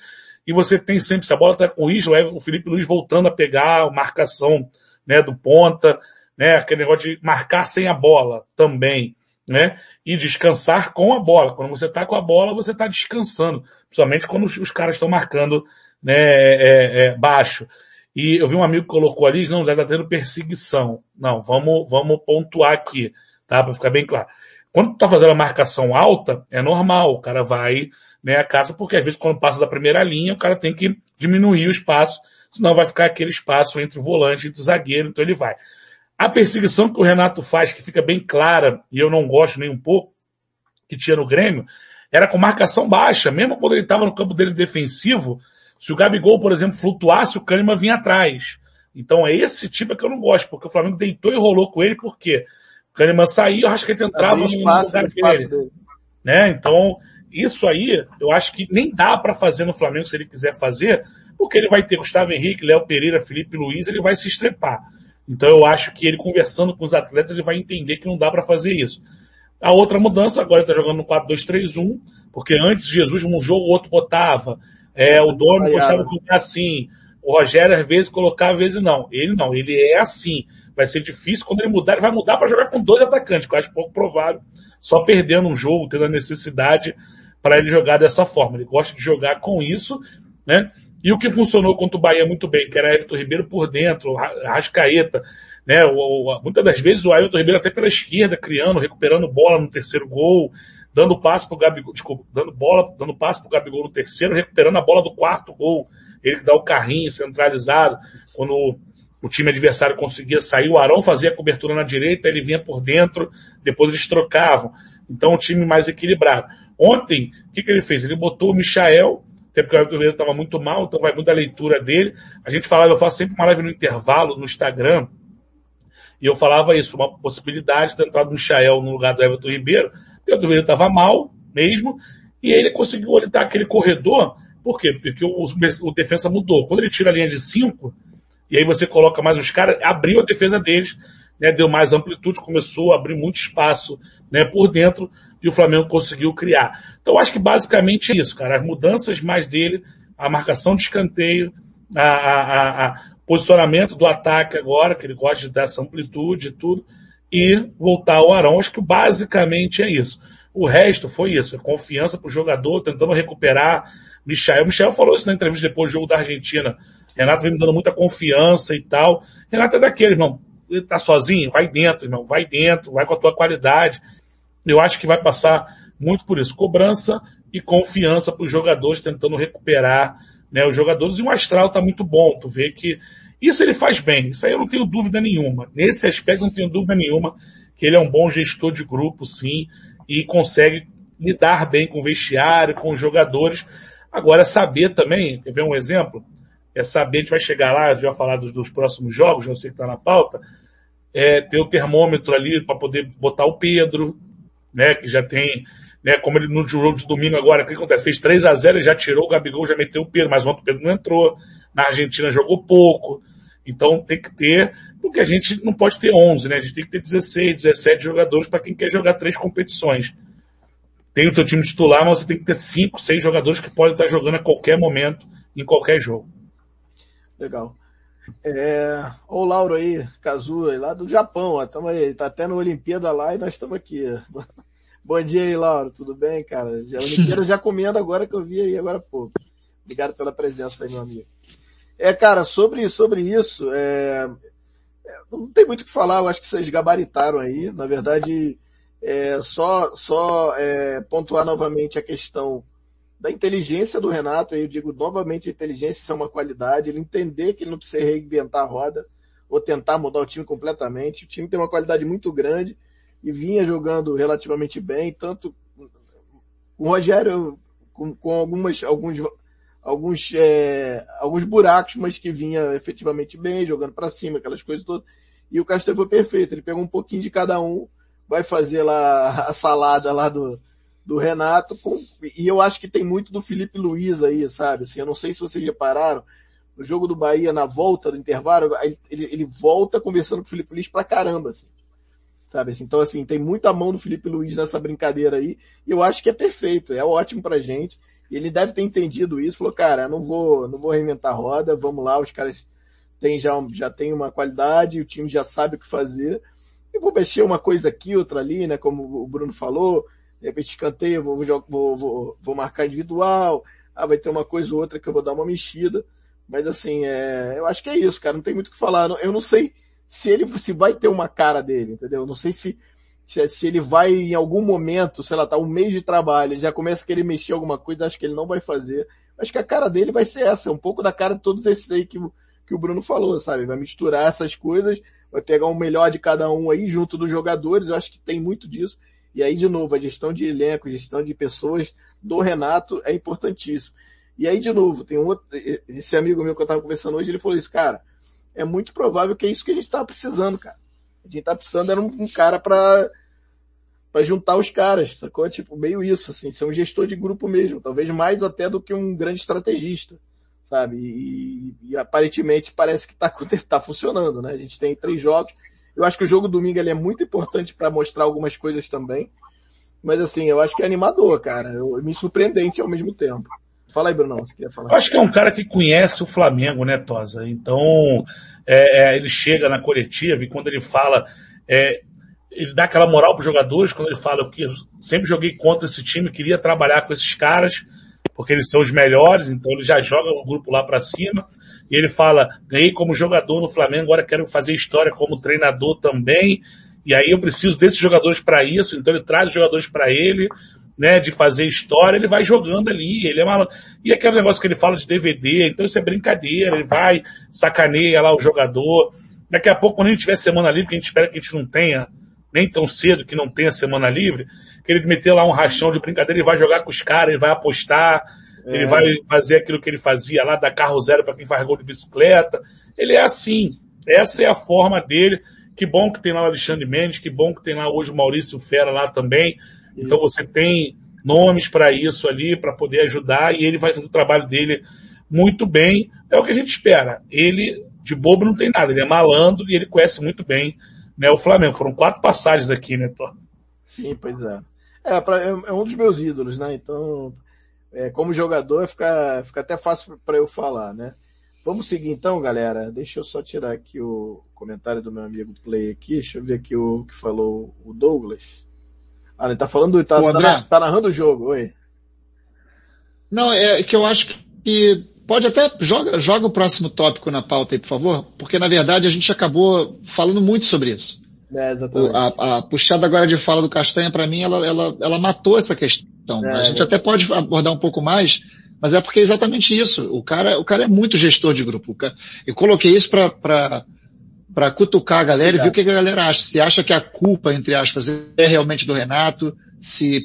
e você tem sempre, se a bola está com o Isla, o Felipe Luiz voltando a pegar a marcação, né, do ponta, né, aquele negócio de marcar sem a bola também, né, e descansar com a bola. Quando você está com a bola, você está descansando, principalmente quando os, os caras estão marcando, né, é, é, baixo. E eu vi um amigo que colocou ali, não, já está tendo perseguição. Não, vamos, vamos pontuar aqui, tá, para ficar bem claro. Quando tu tá fazendo a marcação alta, é normal, o cara vai né, a caça, porque às vezes quando passa da primeira linha, o cara tem que diminuir o espaço, senão vai ficar aquele espaço entre o volante e o zagueiro, então ele vai. A perseguição que o Renato faz, que fica bem clara, e eu não gosto nem um pouco, que tinha no Grêmio, era com marcação baixa, mesmo quando ele estava no campo dele defensivo, se o Gabigol, por exemplo, flutuasse, o Kahneman vinha atrás. Então é esse tipo que eu não gosto, porque o Flamengo deitou e rolou com ele, porque o Kahneman saiu, o Rascaeta entrava no lugar dele. Né? Então, isso aí, eu acho que nem dá para fazer no Flamengo se ele quiser fazer, porque ele vai ter Gustavo Henrique, Léo Pereira, Felipe Luiz, ele vai se estrepar. Então eu acho que ele conversando com os atletas, ele vai entender que não dá para fazer isso. A outra mudança, agora ele está jogando no 4-2-3-1, porque antes Jesus, um jogo, o outro botava. É, o Domi gostava de jogar assim. O Rogério às vezes colocava, às vezes não. Ele não, ele é assim. vai ser difícil. Quando ele mudar, ele vai mudar para jogar com dois atacantes, que eu acho pouco provável, só perdendo um jogo, tendo a necessidade para ele jogar dessa forma. Ele gosta de jogar com isso, né? E o que funcionou contra o Bahia muito bem, que era Everton Ribeiro por dentro, Rascaeta, né? O, o, muitas das vezes o Ailton Ribeiro até pela esquerda, criando, recuperando bola no terceiro gol, dando passe pro Gabigol, desculpa, dando bola, dando passe pro Gabigol no terceiro, recuperando a bola do quarto gol. Ele que dá o carrinho centralizado, quando o time adversário conseguia sair, o Arão fazia a cobertura na direita, ele vinha por dentro, depois eles trocavam. Então um time mais equilibrado. Ontem, o que, que ele fez? Ele botou o Michael, até porque o Everton Ribeiro estava muito mal, então vai muito da leitura dele. A gente falava, eu faço sempre uma live no intervalo, no Instagram, e eu falava isso, uma possibilidade de entrar do Michael no lugar do Everton Ribeiro, porque o Everton Ribeiro estava mal mesmo, e ele conseguiu orientar aquele corredor, por quê? Porque o, o defesa mudou. Quando ele tira a linha de 5, e aí você coloca mais os caras, abriu a defesa deles, né, deu mais amplitude, começou a abrir muito espaço né, por dentro, e o Flamengo conseguiu criar. Então acho que basicamente é isso, cara. As mudanças mais dele, a marcação de escanteio, a, a, a posicionamento do ataque agora, que ele gosta de dar essa amplitude e tudo, e voltar ao Arão. Acho que basicamente é isso. O resto foi isso, é confiança pro jogador, tentando recuperar. Michel, o Michel falou isso na entrevista depois do jogo da Argentina. Renato vem me dando muita confiança e tal. Renato é daquele, irmão. Ele tá sozinho? Vai dentro, irmão. Vai dentro, vai com a tua qualidade. Eu acho que vai passar muito por isso. Cobrança e confiança para os jogadores tentando recuperar né, os jogadores. E o astral está muito bom. Tu vê que isso ele faz bem. Isso aí eu não tenho dúvida nenhuma. Nesse aspecto não tenho dúvida nenhuma que ele é um bom gestor de grupo, sim, e consegue lidar bem com o vestiário, com os jogadores. Agora, saber também, quer ver um exemplo? É saber, a gente vai chegar lá, vai falar dos, dos próximos jogos, eu sei que está na pauta, é ter o termômetro ali para poder botar o Pedro, né, que já tem, né, como ele no jogo de domingo agora, o que acontece? Fez 3 a 0 ele já tirou o Gabigol, já meteu o Pedro, mas ontem o Pedro não entrou. Na Argentina jogou pouco. Então tem que ter, porque a gente não pode ter 11, né? A gente tem que ter 16, 17 jogadores para quem quer jogar três competições. Tem o teu time titular, mas você tem que ter 5, 6 jogadores que podem estar jogando a qualquer momento, em qualquer jogo. Legal. É, o Lauro aí, Kazu, lá do Japão, ó, tamo aí, tá até na Olimpíada lá e nós estamos aqui. Bom dia aí, Lauro, tudo bem, cara? A Olimpíada já comendo agora que eu vi aí agora pouco. Obrigado pela presença aí, meu amigo. É, cara, sobre, sobre isso, é, é não tem muito o que falar, eu acho que vocês gabaritaram aí. Na verdade, é, só, só é, pontuar novamente a questão da inteligência do Renato, eu digo novamente, inteligência é uma qualidade, ele entender que não precisa reinventar a roda ou tentar mudar o time completamente. O time tem uma qualidade muito grande e vinha jogando relativamente bem, tanto com o Rogério, com, com algumas, alguns, alguns, é, alguns buracos, mas que vinha efetivamente bem, jogando para cima, aquelas coisas todas. E o Castro foi perfeito, ele pegou um pouquinho de cada um, vai fazer lá a salada lá do, do Renato, com, e eu acho que tem muito do Felipe Luiz aí, sabe? Assim, eu não sei se vocês repararam, no jogo do Bahia, na volta do intervalo, ele, ele volta conversando com o Felipe Luiz pra caramba, assim sabe? Então, assim, tem muita mão do Felipe Luiz nessa brincadeira aí, e eu acho que é perfeito, é ótimo pra gente. Ele deve ter entendido isso, falou, cara, não vou, não vou reinventar a roda, vamos lá, os caras têm já, já tem uma qualidade, o time já sabe o que fazer. Eu vou mexer uma coisa aqui, outra ali, né? Como o Bruno falou, de repente escanteio, vou, vou, vou, vou marcar individual, ah, vai ter uma coisa ou outra que eu vou dar uma mexida. Mas assim, é, eu acho que é isso, cara, não tem muito o que falar. Eu não sei se ele se vai ter uma cara dele, entendeu? Não sei se, se, se ele vai em algum momento, sei lá, tá um mês de trabalho, ele já começa a querer mexer alguma coisa, acho que ele não vai fazer. Acho que a cara dele vai ser essa, um pouco da cara de todos esses aí que, que o Bruno falou, sabe? Vai misturar essas coisas, vai pegar o melhor de cada um aí junto dos jogadores, eu acho que tem muito disso. E aí, de novo, a gestão de elenco, gestão de pessoas do Renato é importantíssimo. E aí, de novo, tem um outro, esse amigo meu que eu tava conversando hoje, ele falou isso, cara, é muito provável que é isso que a gente estava precisando, cara. A gente tá precisando era um, um cara para para juntar os caras, sacou? Tipo, meio isso, assim, ser um gestor de grupo mesmo, talvez mais até do que um grande estrategista, sabe? E, e aparentemente parece que tá, tá funcionando, né? A gente tem três jogos. Eu acho que o jogo domingo ele é muito importante para mostrar algumas coisas também. Mas assim, eu acho que é animador, cara. Eu, me surpreendente ao mesmo tempo. Fala aí, Bruno, você queria falar. Eu acho que é um cara que conhece o Flamengo, né, Tosa? Então, é, é, ele chega na coletiva e quando ele fala, é, ele dá aquela moral para os jogadores, quando ele fala que eu sempre joguei contra esse time, queria trabalhar com esses caras, porque eles são os melhores, então ele já joga o grupo lá para cima. E ele fala, ganhei como jogador no Flamengo, agora quero fazer história como treinador também. E aí eu preciso desses jogadores para isso, então ele traz os jogadores para ele, né, de fazer história, ele vai jogando ali, ele é uma... E aquele negócio que ele fala de DVD, então isso é brincadeira, ele vai, sacaneia lá o jogador. Daqui a pouco, quando a gente tiver semana livre, que a gente espera que a gente não tenha, nem tão cedo que não tenha semana livre, que ele meter lá um rachão de brincadeira, ele vai jogar com os caras, ele vai apostar, é. ele vai fazer aquilo que ele fazia lá, dar carro zero para quem faz gol de bicicleta. Ele é assim. Essa é a forma dele. Que bom que tem lá o Alexandre Mendes, que bom que tem lá hoje o Maurício Fera lá também. Isso. Então você tem nomes para isso ali, para poder ajudar, e ele vai fazer o trabalho dele muito bem. É o que a gente espera. Ele, de bobo, não tem nada. Ele é malandro e ele conhece muito bem né, o Flamengo. Foram quatro passagens aqui, né, Thor? Sim, pois é. É, pra, é, é, um dos meus ídolos, né? Então, é, como jogador, fica, fica até fácil para eu falar, né? Vamos seguir então, galera. Deixa eu só tirar aqui o comentário do meu amigo Play aqui. Deixa eu ver aqui o que falou o Douglas. Ah, ele tá falando, tá, tá, tá narrando o jogo, oi. Não, é que eu acho que pode até joga, joga o próximo tópico na pauta aí, por favor, porque na verdade a gente acabou falando muito sobre isso. É, exatamente. A, a, puxada agora de fala do Castanha, para mim, ela, ela, ela matou essa questão. É, a gente é. até pode abordar um pouco mais, mas é porque é exatamente isso. O cara, o cara é muito gestor de grupo. Eu coloquei isso para para cutucar a galera e ver o que a galera acha. Se acha que a culpa, entre aspas, é realmente do Renato, se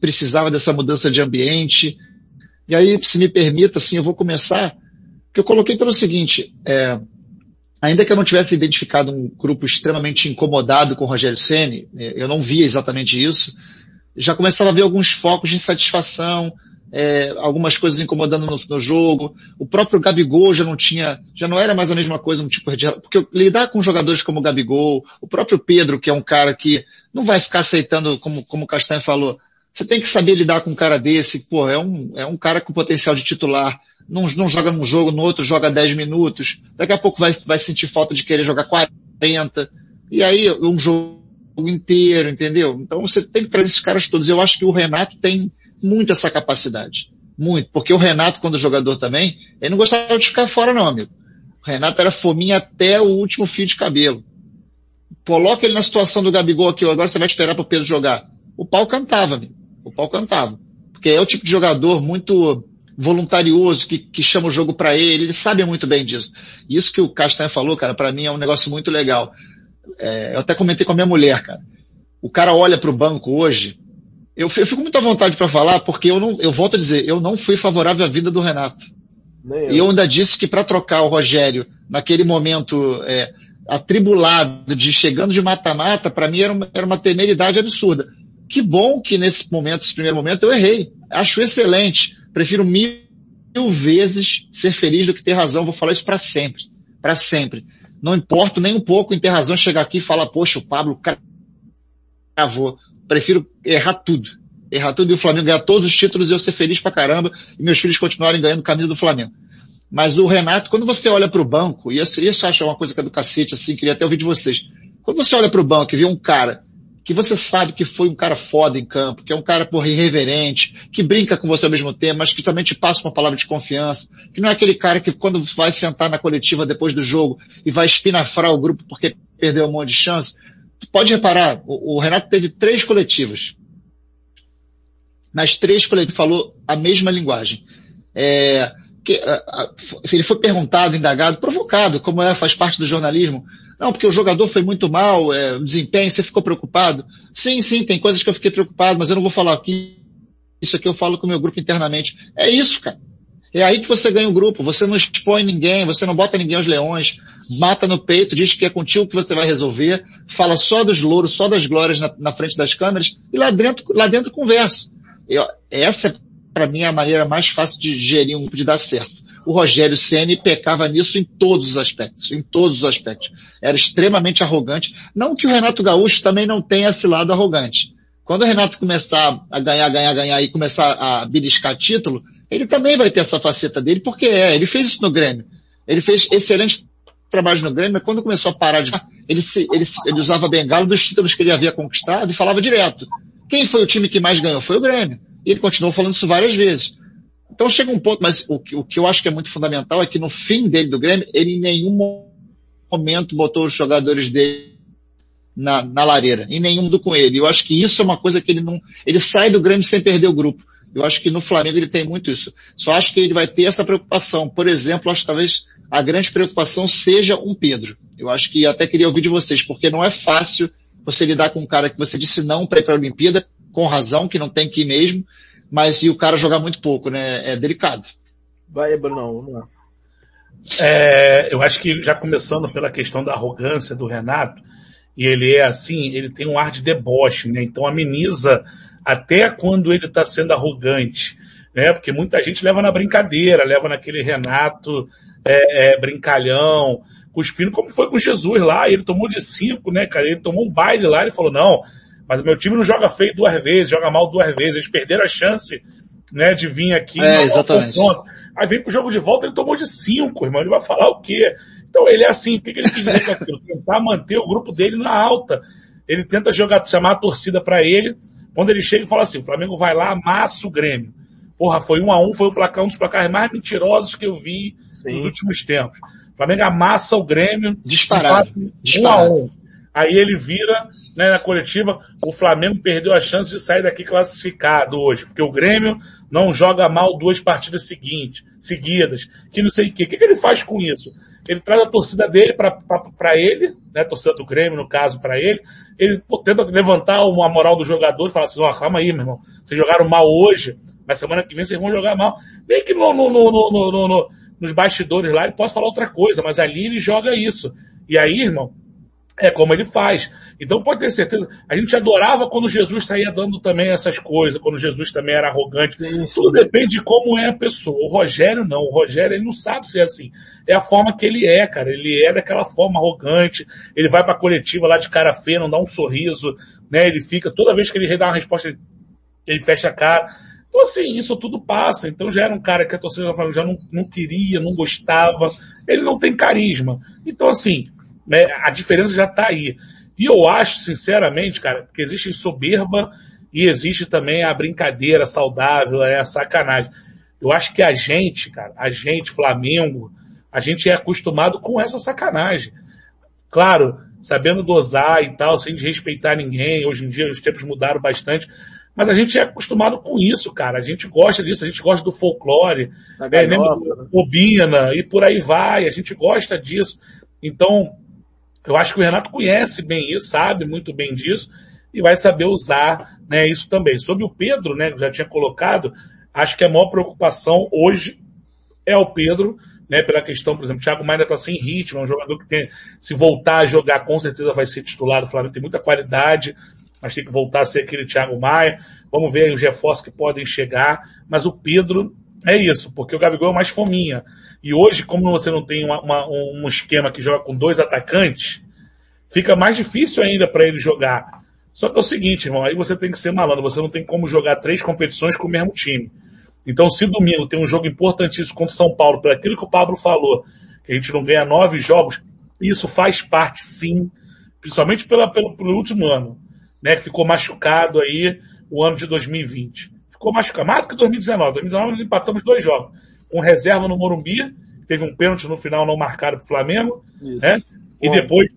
precisava dessa mudança de ambiente. E aí, se me permita, assim, eu vou começar, que eu coloquei pelo seguinte, é, ainda que eu não tivesse identificado um grupo extremamente incomodado com o Rogério Ceni, é, eu não via exatamente isso, já começava a ver alguns focos de insatisfação, é, algumas coisas incomodando no, no, jogo. O próprio Gabigol já não tinha, já não era mais a mesma coisa, um tipo de, porque lidar com jogadores como o Gabigol, o próprio Pedro, que é um cara que não vai ficar aceitando, como, como o Castanho falou, você tem que saber lidar com um cara desse, pô, é um, é um cara com potencial de titular, não, não joga num jogo, no outro joga 10 minutos, daqui a pouco vai, vai sentir falta de querer jogar 40, e aí um jogo inteiro, entendeu? Então você tem que trazer esses caras todos. Eu acho que o Renato tem muito essa capacidade. Muito. Porque o Renato, quando jogador também, ele não gostava de ficar fora não, amigo. O Renato era fominha até o último fio de cabelo. Coloca ele na situação do Gabigol aqui, agora você vai esperar para o Pedro jogar. O pau cantava, amigo. O pau cantava. Porque é o tipo de jogador muito voluntarioso, que, que chama o jogo para ele, ele sabe muito bem disso. Isso que o Castanha falou, cara, para mim é um negócio muito legal. É, eu até comentei com a minha mulher, cara. O cara olha para o banco hoje, eu, eu fico muito à vontade para falar, porque eu não, eu volto a dizer, eu não fui favorável à vida do Renato. Nem e eu ainda disse que para trocar o Rogério naquele momento é, atribulado de chegando de mata-mata, para mim era uma, era uma temeridade absurda. Que bom que nesse momento, nesse primeiro momento, eu errei. Acho excelente. Prefiro mil, mil vezes ser feliz do que ter razão. Vou falar isso para sempre. Para sempre. Não importa nem um pouco em ter razão chegar aqui e falar, poxa, o Pablo cravou prefiro errar tudo. Errar tudo e o Flamengo ganhar todos os títulos e eu ser feliz pra caramba e meus filhos continuarem ganhando camisa do Flamengo. Mas o Renato, quando você olha para o banco, e isso, isso acho uma coisa que é do cacete, assim, queria até ouvir de vocês. Quando você olha para o banco e vê um cara que você sabe que foi um cara foda em campo, que é um cara, porra, irreverente, que brinca com você ao mesmo tempo, mas que também te passa uma palavra de confiança, que não é aquele cara que quando vai sentar na coletiva depois do jogo e vai espinafrar o grupo porque perdeu um monte de chance, pode reparar, o, o Renato teve três coletivas. Nas três coletivas falou a mesma linguagem. É, que, a, a, ele foi perguntado, indagado, provocado, como é, faz parte do jornalismo. Não, porque o jogador foi muito mal, é, o desempenho, você ficou preocupado. Sim, sim, tem coisas que eu fiquei preocupado, mas eu não vou falar aqui. Isso aqui eu falo com o meu grupo internamente. É isso, cara. É aí que você ganha o grupo. Você não expõe ninguém, você não bota ninguém aos leões mata no peito, diz que é contigo que você vai resolver, fala só dos louros, só das glórias na, na frente das câmeras, e lá dentro, lá dentro conversa. Eu, essa, para mim, é a maneira mais fácil de gerir um grupo de dar certo. O Rogério Ceni pecava nisso em todos os aspectos, em todos os aspectos. Era extremamente arrogante. Não que o Renato Gaúcho também não tenha esse lado arrogante, Quando o Renato começar a ganhar, ganhar, ganhar e começar a beliscar título, ele também vai ter essa faceta dele, porque é, ele fez isso no Grêmio. Ele fez excelente trabalho no Grêmio, mas quando começou a parar de ele, se, ele, ele usava bengala dos títulos que ele havia conquistado e falava direto. Quem foi o time que mais ganhou? Foi o Grêmio. E ele continuou falando isso várias vezes. Então chega um ponto, mas o, o que eu acho que é muito fundamental é que no fim dele do Grêmio, ele em nenhum momento botou os jogadores dele na, na lareira, em nenhum do com ele. Eu acho que isso é uma coisa que ele não, ele sai do Grêmio sem perder o grupo. Eu acho que no Flamengo ele tem muito isso. Só acho que ele vai ter essa preocupação. Por exemplo, acho que talvez a grande preocupação seja um Pedro. Eu acho que até queria ouvir de vocês, porque não é fácil você lidar com um cara que você disse não para ir para a Olimpíada, com razão, que não tem que ir mesmo, mas e o cara jogar muito pouco, né? É delicado. Vai, Bruno, vamos lá. É, eu acho que já começando pela questão da arrogância do Renato, e ele é assim, ele tem um ar de deboche, né? Então ameniza até quando ele está sendo arrogante, né? Porque muita gente leva na brincadeira, leva naquele Renato é, é, brincalhão, cuspindo, como foi com Jesus lá, ele tomou de cinco, né, cara? Ele tomou um baile lá, ele falou, não, mas o meu time não joga feio duas vezes, joga mal duas vezes, eles perderam a chance, né, de vir aqui. É, exatamente. Aí vem pro jogo de volta, ele tomou de cinco, irmão, ele vai falar o quê? Então ele é assim, o que, que ele quis dizer com aquilo? Tentar manter o grupo dele na alta. Ele tenta jogar, chamar a torcida para ele, quando ele chega e fala assim, o Flamengo vai lá, amassa o Grêmio. Porra, foi um a um, foi o placar, um dos placares mais mentirosos que eu vi Sim. nos últimos tempos. O Flamengo amassa o Grêmio. Disparado. Um Disparado. A um. Aí ele vira, né, na coletiva, o Flamengo perdeu a chance de sair daqui classificado hoje, porque o Grêmio não joga mal duas partidas seguintes, seguidas, que não sei o quê. O que, que ele faz com isso? Ele traz a torcida dele para ele, né, a torcida do Grêmio, no caso, para ele. Ele tenta levantar uma moral do jogador e fala assim, ó, oh, calma aí, meu irmão. Vocês jogaram mal hoje, mas semana que vem vocês vão jogar mal. Nem que no, no, no, no, no nos bastidores lá ele possa falar outra coisa, mas ali ele joga isso. E aí, irmão, é como ele faz. Então pode ter certeza. A gente adorava quando Jesus saía dando também essas coisas, quando Jesus também era arrogante. Tudo depende de como é a pessoa. O Rogério não. O Rogério ele não sabe ser assim. É a forma que ele é, cara. Ele é daquela forma arrogante. Ele vai pra coletiva lá de cara feia, não dá um sorriso, né? Ele fica, toda vez que ele dá uma resposta, ele fecha a cara. Então, assim, isso tudo passa. Então já era um cara que a torcida já não, não queria, não gostava. Ele não tem carisma. Então, assim, né, a diferença já está aí. E eu acho, sinceramente, cara, que existe soberba e existe também a brincadeira saudável, é a sacanagem. Eu acho que a gente, cara, a gente, Flamengo, a gente é acostumado com essa sacanagem. Claro, sabendo dosar e tal, sem desrespeitar ninguém. Hoje em dia os tempos mudaram bastante. Mas a gente é acostumado com isso, cara. A gente gosta disso, a gente gosta do folclore, é, mesmo né? bobina e por aí vai. A gente gosta disso. Então, eu acho que o Renato conhece bem isso, sabe muito bem disso e vai saber usar né, isso também. Sobre o Pedro, né, que já tinha colocado, acho que a maior preocupação hoje é o Pedro, né, pela questão, por exemplo, o Thiago Maia está sem ritmo, é um jogador que tem, se voltar a jogar, com certeza vai ser titular do Flamengo, tem muita qualidade, mas tem que voltar a ser aquele Thiago Maia. Vamos ver os reforços que podem chegar, mas o Pedro é isso, porque o Gabigol é mais fominha. E hoje, como você não tem uma, uma, um esquema que joga com dois atacantes, fica mais difícil ainda para ele jogar. Só que é o seguinte, irmão, aí você tem que ser malandro, você não tem como jogar três competições com o mesmo time. Então, se domingo tem um jogo importantíssimo contra São Paulo, por aquilo que o Pablo falou, que a gente não ganha nove jogos, isso faz parte, sim, principalmente pela, pelo, pelo último ano, né, que ficou machucado aí o ano de 2020. Ficou machucado, mais do que 2019. 2019 nós empatamos dois jogos com reserva no Morumbi, teve um pênalti no final não marcado pro Flamengo, Isso. né? E depois,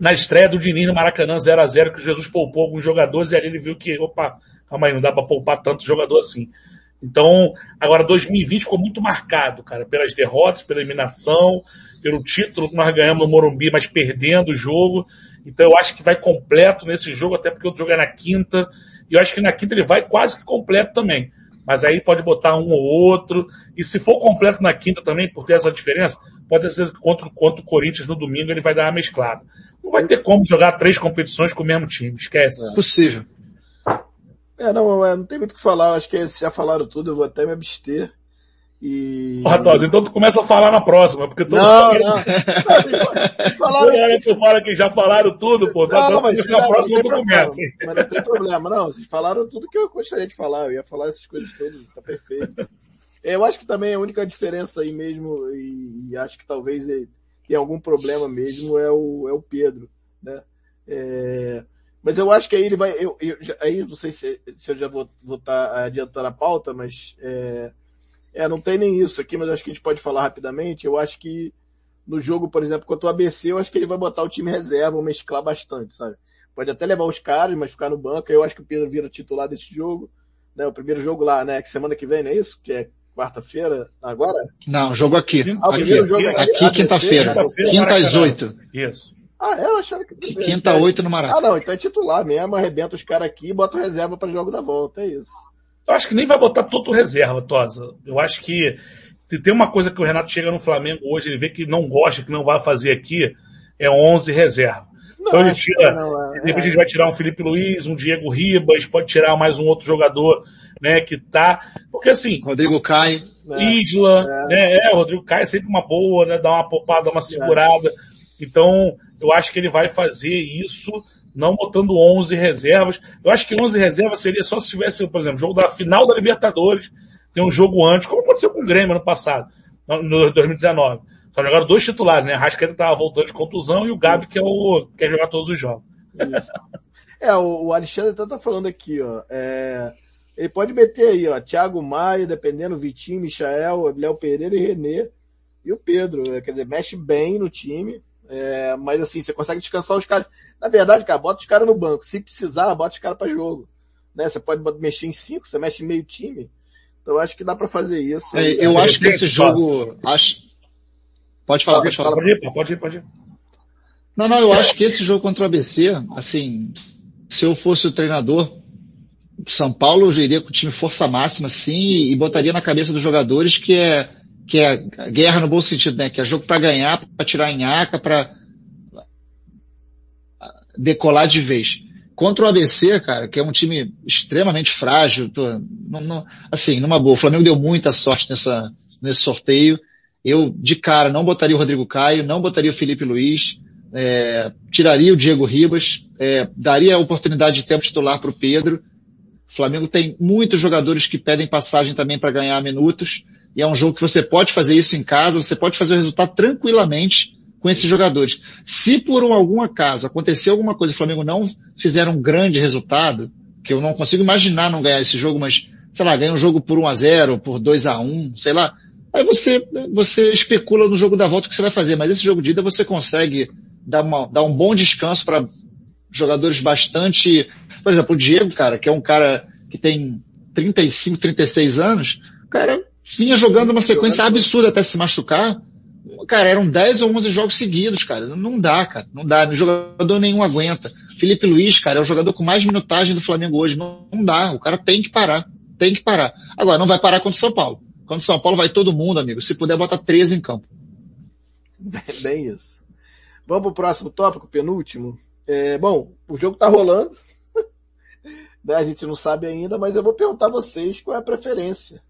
na estreia do Diniz no Maracanã 0 a 0 que o Jesus poupou alguns jogadores e ali ele viu que, opa, calma aí, não dá para poupar tanto jogador assim. Então, agora 2020 ficou muito marcado, cara, pelas derrotas, pela eliminação, pelo título que nós ganhamos no Morumbi, mas perdendo o jogo. Então eu acho que vai completo nesse jogo, até porque o jogo é na quinta. E eu acho que na quinta ele vai quase que completo também. Mas aí pode botar um ou outro. E se for completo na quinta também, por ter essa diferença, pode ter certeza que contra, contra o Corinthians no domingo ele vai dar uma mesclada. Não vai ter como jogar três competições com o mesmo time, esquece. É possível. É, não, é, não tem muito o que falar, acho que já falaram tudo, eu vou até me abster. E... Porra, então tu começa a falar na próxima, porque todo Não, mundo... não. Falaram... que... tu fala que já falaram tudo, pô. Não, não, mas na próxima tu começa. Mas não tem problema, não. Vocês falaram tudo que eu gostaria de falar. Eu ia falar essas coisas todas, tá perfeito. Eu acho que também a única diferença aí mesmo, e, acho que talvez tenha algum problema mesmo, é o, é o Pedro, né? É, mas eu acho que aí ele vai, eu, eu aí não sei se, se eu já vou estar tá adiantando a pauta, mas é, é, não tem nem isso aqui, mas acho que a gente pode falar rapidamente. Eu acho que no jogo, por exemplo, contra o ABC, eu acho que ele vai botar o time reserva, mesclar bastante, sabe? Pode até levar os caras, mas ficar no banco. Eu acho que o Pedro vira titular desse jogo. Né? O primeiro jogo lá, né? Que semana que vem, não é isso? Que é quarta-feira, agora? Não, jogo aqui. Ah, o primeiro aqui, jogo aqui. Aqui, quinta-feira. Quinta às oito. Isso. Ah, é, eu achava que. Quinta, oito no Maracanã. Ah, não, então é titular mesmo, arrebenta os caras aqui e bota reserva para jogo da volta, é isso. Eu acho que nem vai botar todo reserva, Tosa. Eu acho que se tem uma coisa que o Renato chega no Flamengo hoje, ele vê que não gosta, que não vai fazer aqui, é 11 reserva. Não, então ele tira, não, é, de repente é. ele vai tirar um Felipe Luiz, um Diego Ribas, pode tirar mais um outro jogador, né, que tá, porque assim... Rodrigo Caio. É, Isla, é. né, é, o Rodrigo Caio é sempre uma boa, né, dá uma popada, uma segurada. Então, eu acho que ele vai fazer isso não botando 11 reservas. Eu acho que 11 reservas seria só se tivesse, por exemplo, jogo da final da Libertadores, tem um jogo antes, como aconteceu com o Grêmio ano passado, no 2019. Só jogaram dois titulares, né? A Rascaeta estava voltando de contusão e o Gabi que é o quer jogar todos os jogos. é, o, Alexandre está tá falando aqui, ó. É, ele pode meter aí, ó, Thiago Maia, dependendo, Vitinho, Michael, Léo Pereira e Renê. E o Pedro, né? quer dizer, mexe bem no time. É, mas assim, você consegue descansar os caras. Na verdade, cara, bota os caras no banco. Se precisar, bota os caras para jogo. Né? Você pode mexer em cinco, você mexe em meio time. Então acho que dá para fazer isso. É, eu acho que esse jogo. Acho... Pode falar, pode, falar. Pode ir, pode ir, pode ir. Não, não, eu acho que esse jogo contra o ABC, assim, se eu fosse o treinador, São Paulo eu iria com o time força máxima, sim, e botaria na cabeça dos jogadores que é que é guerra no bom sentido, né? Que é jogo para ganhar, para tirar em aca, para decolar de vez. Contra o ABC, cara, que é um time extremamente frágil, tô, não, não, assim, numa boa, o Flamengo deu muita sorte nessa, nesse sorteio. Eu, de cara, não botaria o Rodrigo Caio, não botaria o Felipe Luiz, é, tiraria o Diego Ribas, é, daria a oportunidade de tempo titular para o Pedro. O Flamengo tem muitos jogadores que pedem passagem também para ganhar minutos e é um jogo que você pode fazer isso em casa, você pode fazer o resultado tranquilamente com esses jogadores. Se por um, algum acaso acontecer alguma coisa e o Flamengo não fizer um grande resultado, que eu não consigo imaginar não ganhar esse jogo, mas, sei lá, ganha um jogo por 1 a 0 por 2 a 1 sei lá, aí você, você especula no jogo da volta o que você vai fazer, mas esse jogo de ida você consegue dar, uma, dar um bom descanso para jogadores bastante, por exemplo, o Diego, cara, que é um cara que tem 35, 36 anos, cara, vinha jogando uma sequência absurda até se machucar. Cara, eram 10 ou 11 jogos seguidos, cara. Não dá, cara. Não dá. Jogador nenhum aguenta. Felipe Luiz, cara, é o jogador com mais minutagem do Flamengo hoje. Não, não dá. O cara tem que parar. Tem que parar. Agora, não vai parar contra o São Paulo. Contra o São Paulo vai todo mundo, amigo. Se puder, bota 13 em campo. Bem isso. Vamos pro próximo tópico, penúltimo. É, bom, o jogo tá rolando. Né, a gente não sabe ainda, mas eu vou perguntar a vocês qual é a preferência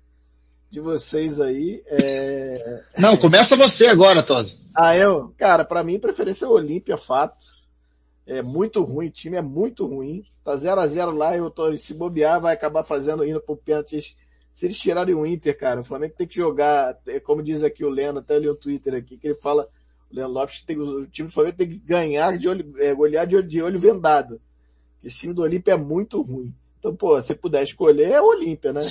de vocês aí. É... Não, começa você agora, Tosi. Ah, eu? Cara, para mim, preferência é Olímpia, fato. É muito ruim, o time é muito ruim. Tá 0 a 0 lá, eu tô, se bobear, vai acabar fazendo, indo pro pênalti. Se eles tirarem o Inter, cara, o Flamengo tem que jogar, é como diz aqui o Leno, até ali o Twitter aqui, que ele fala, o Leno Lopes, tem, o time do Flamengo tem que ganhar de olho, é, olhar de olho, de olho vendado. Esse time do Olímpia é muito ruim. Então, pô, se puder escolher, é o Olímpia, né?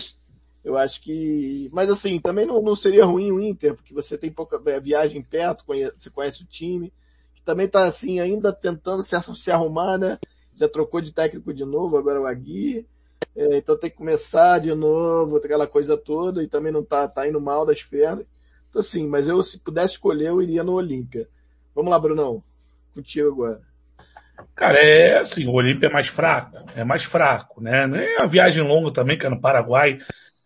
Eu acho que. Mas assim, também não, não seria ruim o Inter, porque você tem pouca é, viagem perto, conhece, você conhece o time, que também tá assim, ainda tentando se, se arrumar, né? Já trocou de técnico de novo, agora o Agui. É, então tem que começar de novo, aquela coisa toda, e também não tá, tá indo mal das pernas. Então assim, mas eu se pudesse escolher, eu iria no Olímpia. Vamos lá, Brunão. Contigo agora. Cara, é assim, o Olímpia é mais fraco, é mais fraco, né? Nem a viagem longa também, que é no Paraguai,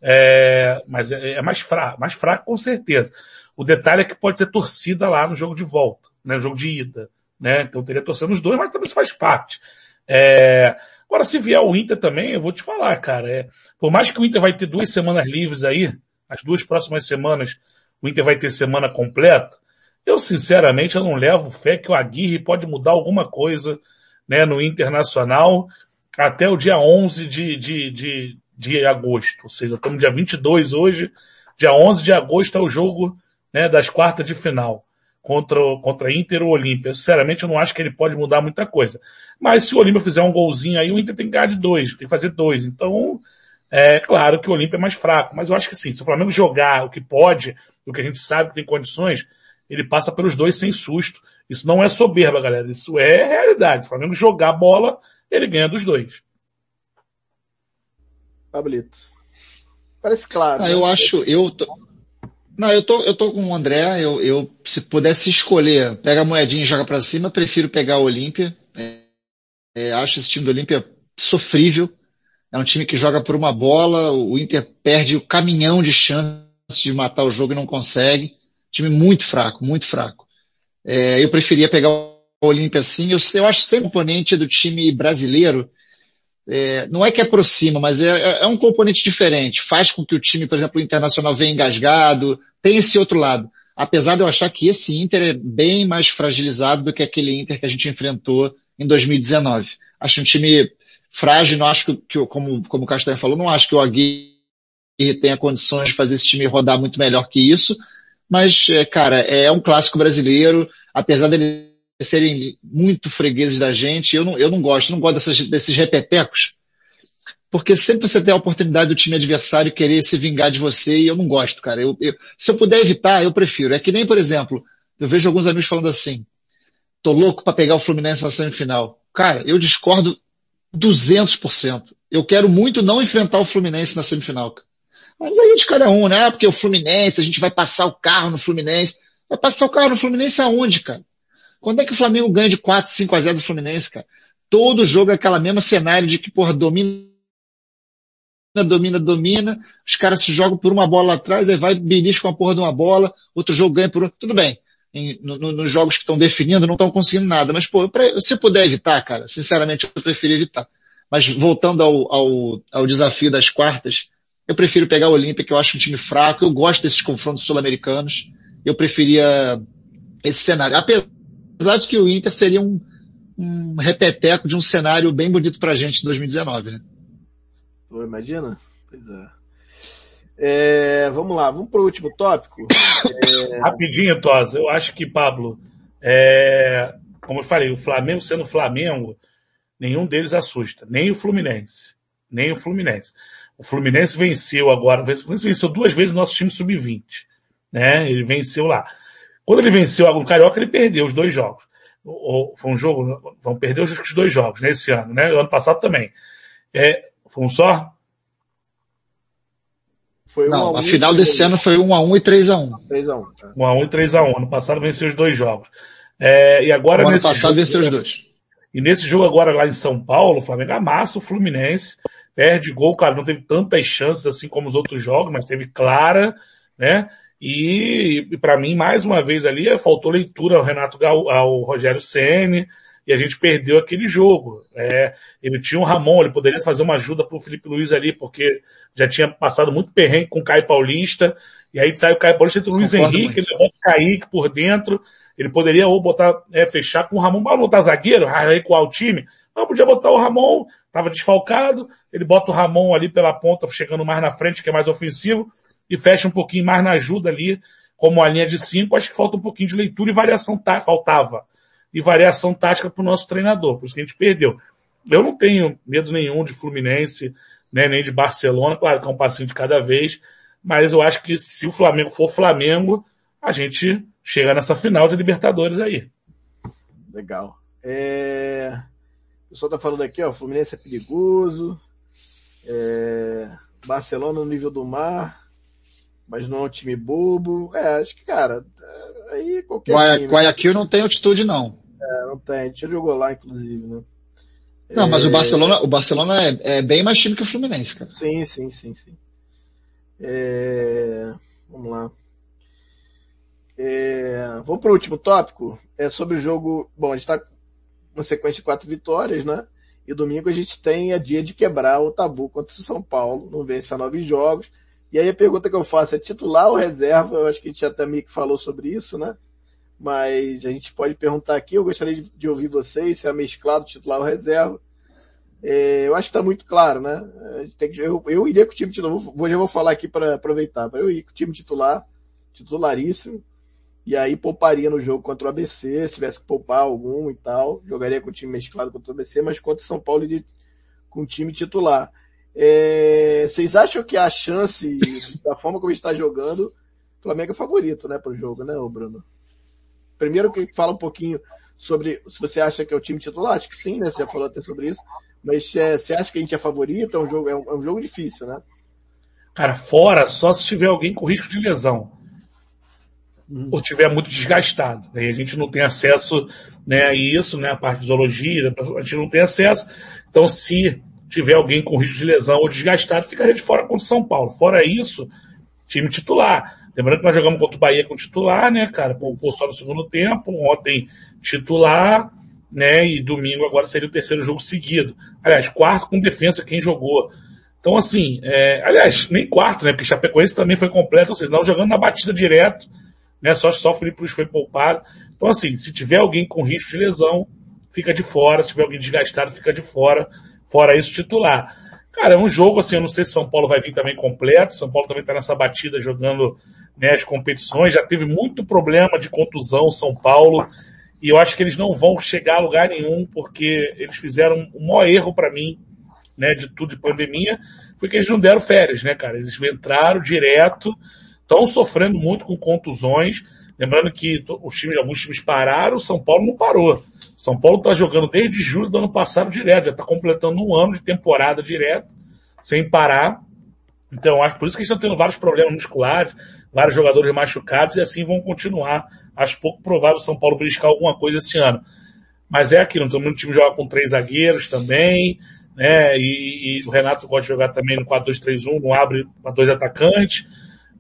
é, mas é, é, mais fraco, mais fraco com certeza. O detalhe é que pode ter torcida lá no jogo de volta, né, no jogo de ida, né? Então teria torcida nos dois, mas também isso faz parte. É, agora se vier o Inter também, eu vou te falar, cara, é, por mais que o Inter vai ter duas semanas livres aí, as duas próximas semanas, o Inter vai ter semana completa, eu sinceramente eu não levo fé que o Aguirre pode mudar alguma coisa, né, no Internacional até o dia 11 de, de, de, de agosto. Ou seja, estamos dia 22 hoje, dia 11 de agosto é o jogo, né, das quartas de final contra, contra Inter ou Olímpia. Sinceramente, eu não acho que ele pode mudar muita coisa. Mas se o Olímpia fizer um golzinho aí, o Inter tem que ganhar de dois, tem que fazer dois. Então, é claro que o Olímpia é mais fraco, mas eu acho que sim, se o Flamengo jogar o que pode, o que a gente sabe que tem condições, ele passa pelos dois sem susto. Isso não é soberba, galera. Isso é realidade. O Flamengo jogar bola, ele ganha dos dois. Pablito. Parece claro. Ah, né? Eu acho, eu tô, não, eu tô, eu tô com o André, eu, eu se pudesse escolher, pega a moedinha e joga para cima, prefiro pegar o Olímpia. É, é, acho esse time do Olímpia sofrível. É um time que joga por uma bola, o Inter perde o caminhão de chances de matar o jogo e não consegue. Time muito fraco, muito fraco. É, eu preferia pegar o Olímpia assim. Eu, eu acho sem componente do time brasileiro, é, não é que aproxima, mas é, é, é, um componente diferente. Faz com que o time, por exemplo, o Internacional venha engasgado, tem esse outro lado. Apesar de eu achar que esse Inter é bem mais fragilizado do que aquele Inter que a gente enfrentou em 2019. Acho um time frágil, não acho que, como, como o Castanha falou, não acho que o Aguirre tenha condições de fazer esse time rodar muito melhor que isso, mas, é, cara, é um clássico brasileiro, apesar dele serem muito fregueses da gente, eu não, eu não gosto, não gosto dessas, desses repetecos, porque sempre você tem a oportunidade do time adversário querer se vingar de você e eu não gosto, cara. Eu, eu, se eu puder evitar, eu prefiro. É que nem, por exemplo, eu vejo alguns amigos falando assim, tô louco para pegar o Fluminense na semifinal. Cara, eu discordo 200%. Eu quero muito não enfrentar o Fluminense na semifinal. Mas aí de cada um, né? Porque o Fluminense, a gente vai passar o carro no Fluminense. Vai passar o carro no Fluminense aonde, cara? Quando é que o Flamengo ganha de 4, 5 a 0 do Fluminense, cara? Todo jogo é aquela mesma cenário de que, porra, domina, domina, domina, os caras se jogam por uma bola atrás, aí vai belisca com a porra de uma bola, outro jogo ganha por outro. Tudo bem. Em, no, no, nos jogos que estão definindo, não estão conseguindo nada. Mas, pô, eu, se puder evitar, cara, sinceramente, eu prefiro evitar. Mas voltando ao, ao, ao desafio das quartas, eu prefiro pegar o Olímpia, que eu acho um time fraco. Eu gosto desses confrontos sul-americanos. Eu preferia esse cenário. Apesar apesar de que o Inter seria um, um repeteco de um cenário bem bonito pra gente em 2019, né? Pô, imagina? Pois é. é. vamos lá, vamos pro último tópico. É... Rapidinho, Tosa, eu acho que, Pablo, é... como eu falei, o Flamengo sendo Flamengo, nenhum deles assusta, nem o Fluminense, nem o Fluminense. O Fluminense venceu agora, o Fluminense venceu duas vezes o nosso time sub-20, né? Ele venceu lá. Quando ele venceu o Carioca, ele perdeu os dois jogos. Ou, foi um jogo, vão perder os dois jogos nesse né, ano, né? O ano passado também. É, foi um só? Foi Não, a, a final desse ano foi 1 a 1 e 3 a 1. 3 a 1. Tá. 1 a 1 e 3 a 1. Ano passado venceu os dois jogos. É, e agora o ano passado jogo, venceu os dois. E nesse jogo agora lá em São Paulo, o Flamengo amassa o Fluminense, perde gol, cara, não teve tantas chances assim como os outros jogos, mas teve clara, né? E, e para mim, mais uma vez ali, faltou leitura ao Renato Gal, ao Rogério Ceni e a gente perdeu aquele jogo. É, ele tinha um Ramon, ele poderia fazer uma ajuda pro Felipe Luiz ali, porque já tinha passado muito perrengue com o Caio Paulista, e aí sai o Caio Paulista entre o Luiz Concordo Henrique, muito. ele bota o Kaique por dentro, ele poderia ou botar, é, fechar com o Ramon, para botar zagueiro, recuar o time. Não, podia botar o Ramon, tava desfalcado, ele bota o Ramon ali pela ponta, chegando mais na frente, que é mais ofensivo, e fecha um pouquinho mais na ajuda ali, como a linha de cinco, acho que falta um pouquinho de leitura e variação tá, faltava. E variação tática para o nosso treinador, por isso que a gente perdeu. Eu não tenho medo nenhum de Fluminense, né, nem de Barcelona, claro que é um passinho de cada vez, mas eu acho que se o Flamengo for Flamengo, a gente chega nessa final de Libertadores aí. Legal. É... O pessoal tá falando aqui, ó, Fluminense é perigoso, é... Barcelona no nível do mar, mas não é um time bobo. É, acho que, cara, aí qualquer Guaya, time. Guayaquil não tem altitude, não. É, não tem. A gente já jogou lá, inclusive, né? Não, é... mas o é. Barcelona, o Barcelona é, é, bem mais time que o Fluminense, cara. Sim, sim, sim, sim. É... Vamos lá. É... Vamos para o último tópico. É sobre o jogo. Bom, a gente está uma sequência de quatro vitórias, né? E domingo a gente tem a dia de quebrar o tabu contra o São Paulo. Não vence a nove jogos E aí a pergunta que eu faço é titular ou reserva? Eu acho que a gente já também falou sobre isso, né? Mas a gente pode perguntar aqui, eu gostaria de, de ouvir vocês, se é mesclado titular ou reserva. É, eu acho que está muito claro, né? Que, eu, eu, iria com o time titular, vou, já vou falar aqui para aproveitar, eu ir com o time titular, titularíssimo, e aí pouparia no jogo contra o ABC, se tivesse que poupar algum e tal, jogaria com o time mesclado contra o ABC, mas contra o São Paulo iria com o time titular. É, vocês acham que a chance, da forma como está jogando, o Flamengo é favorito, né, para o jogo, né, Bruno? Primeiro que fala um pouquinho sobre se você acha que é o time titular, acho que sim, né? Você já falou até sobre isso. Mas é, você acha que a gente é favorito? É um jogo, é um, é um jogo difícil, né? Cara, fora só se tiver alguém com risco de lesão. Uhum. Ou tiver muito desgastado. Aí a gente não tem acesso né, a isso, né? A parte de zoologia, a gente não tem acesso. Então, se tiver alguém com risco de lesão ou desgastado, ficaria de fora contra o São Paulo. Fora isso, time titular. Lembrando que nós jogamos contra o Bahia com titular, né, cara? Pô, só no segundo tempo, ontem titular, né? E domingo agora seria o terceiro jogo seguido. Aliás, quarto com defesa quem jogou. Então, assim, é, aliás, nem quarto, né? Porque Chapecoense também foi completo, ou seja, não jogando na batida direto, né? Só, só o Felipe Cruz foi poupado. Então, assim, se tiver alguém com risco de lesão, fica de fora. Se tiver alguém desgastado, fica de fora. Fora isso, titular. Cara, é um jogo, assim, eu não sei se São Paulo vai vir também completo. São Paulo também tá nessa batida jogando né, as competições, já teve muito problema de contusão São Paulo, e eu acho que eles não vão chegar a lugar nenhum, porque eles fizeram o maior erro para mim, né, de tudo de pandemia, foi que eles não deram férias, né, cara? Eles entraram direto, estão sofrendo muito com contusões, lembrando que os times, alguns times pararam, o São Paulo não parou. São Paulo está jogando desde julho do ano passado direto, já está completando um ano de temporada direto, sem parar. Então, acho por isso que estão tendo vários problemas musculares, vários jogadores machucados e assim vão continuar. Acho pouco provável o São Paulo beliscar alguma coisa esse ano. Mas é aquilo, então, o time joga com três zagueiros também, né? E, e o Renato gosta de jogar também no 4-2-3-1, não abre para dois atacantes.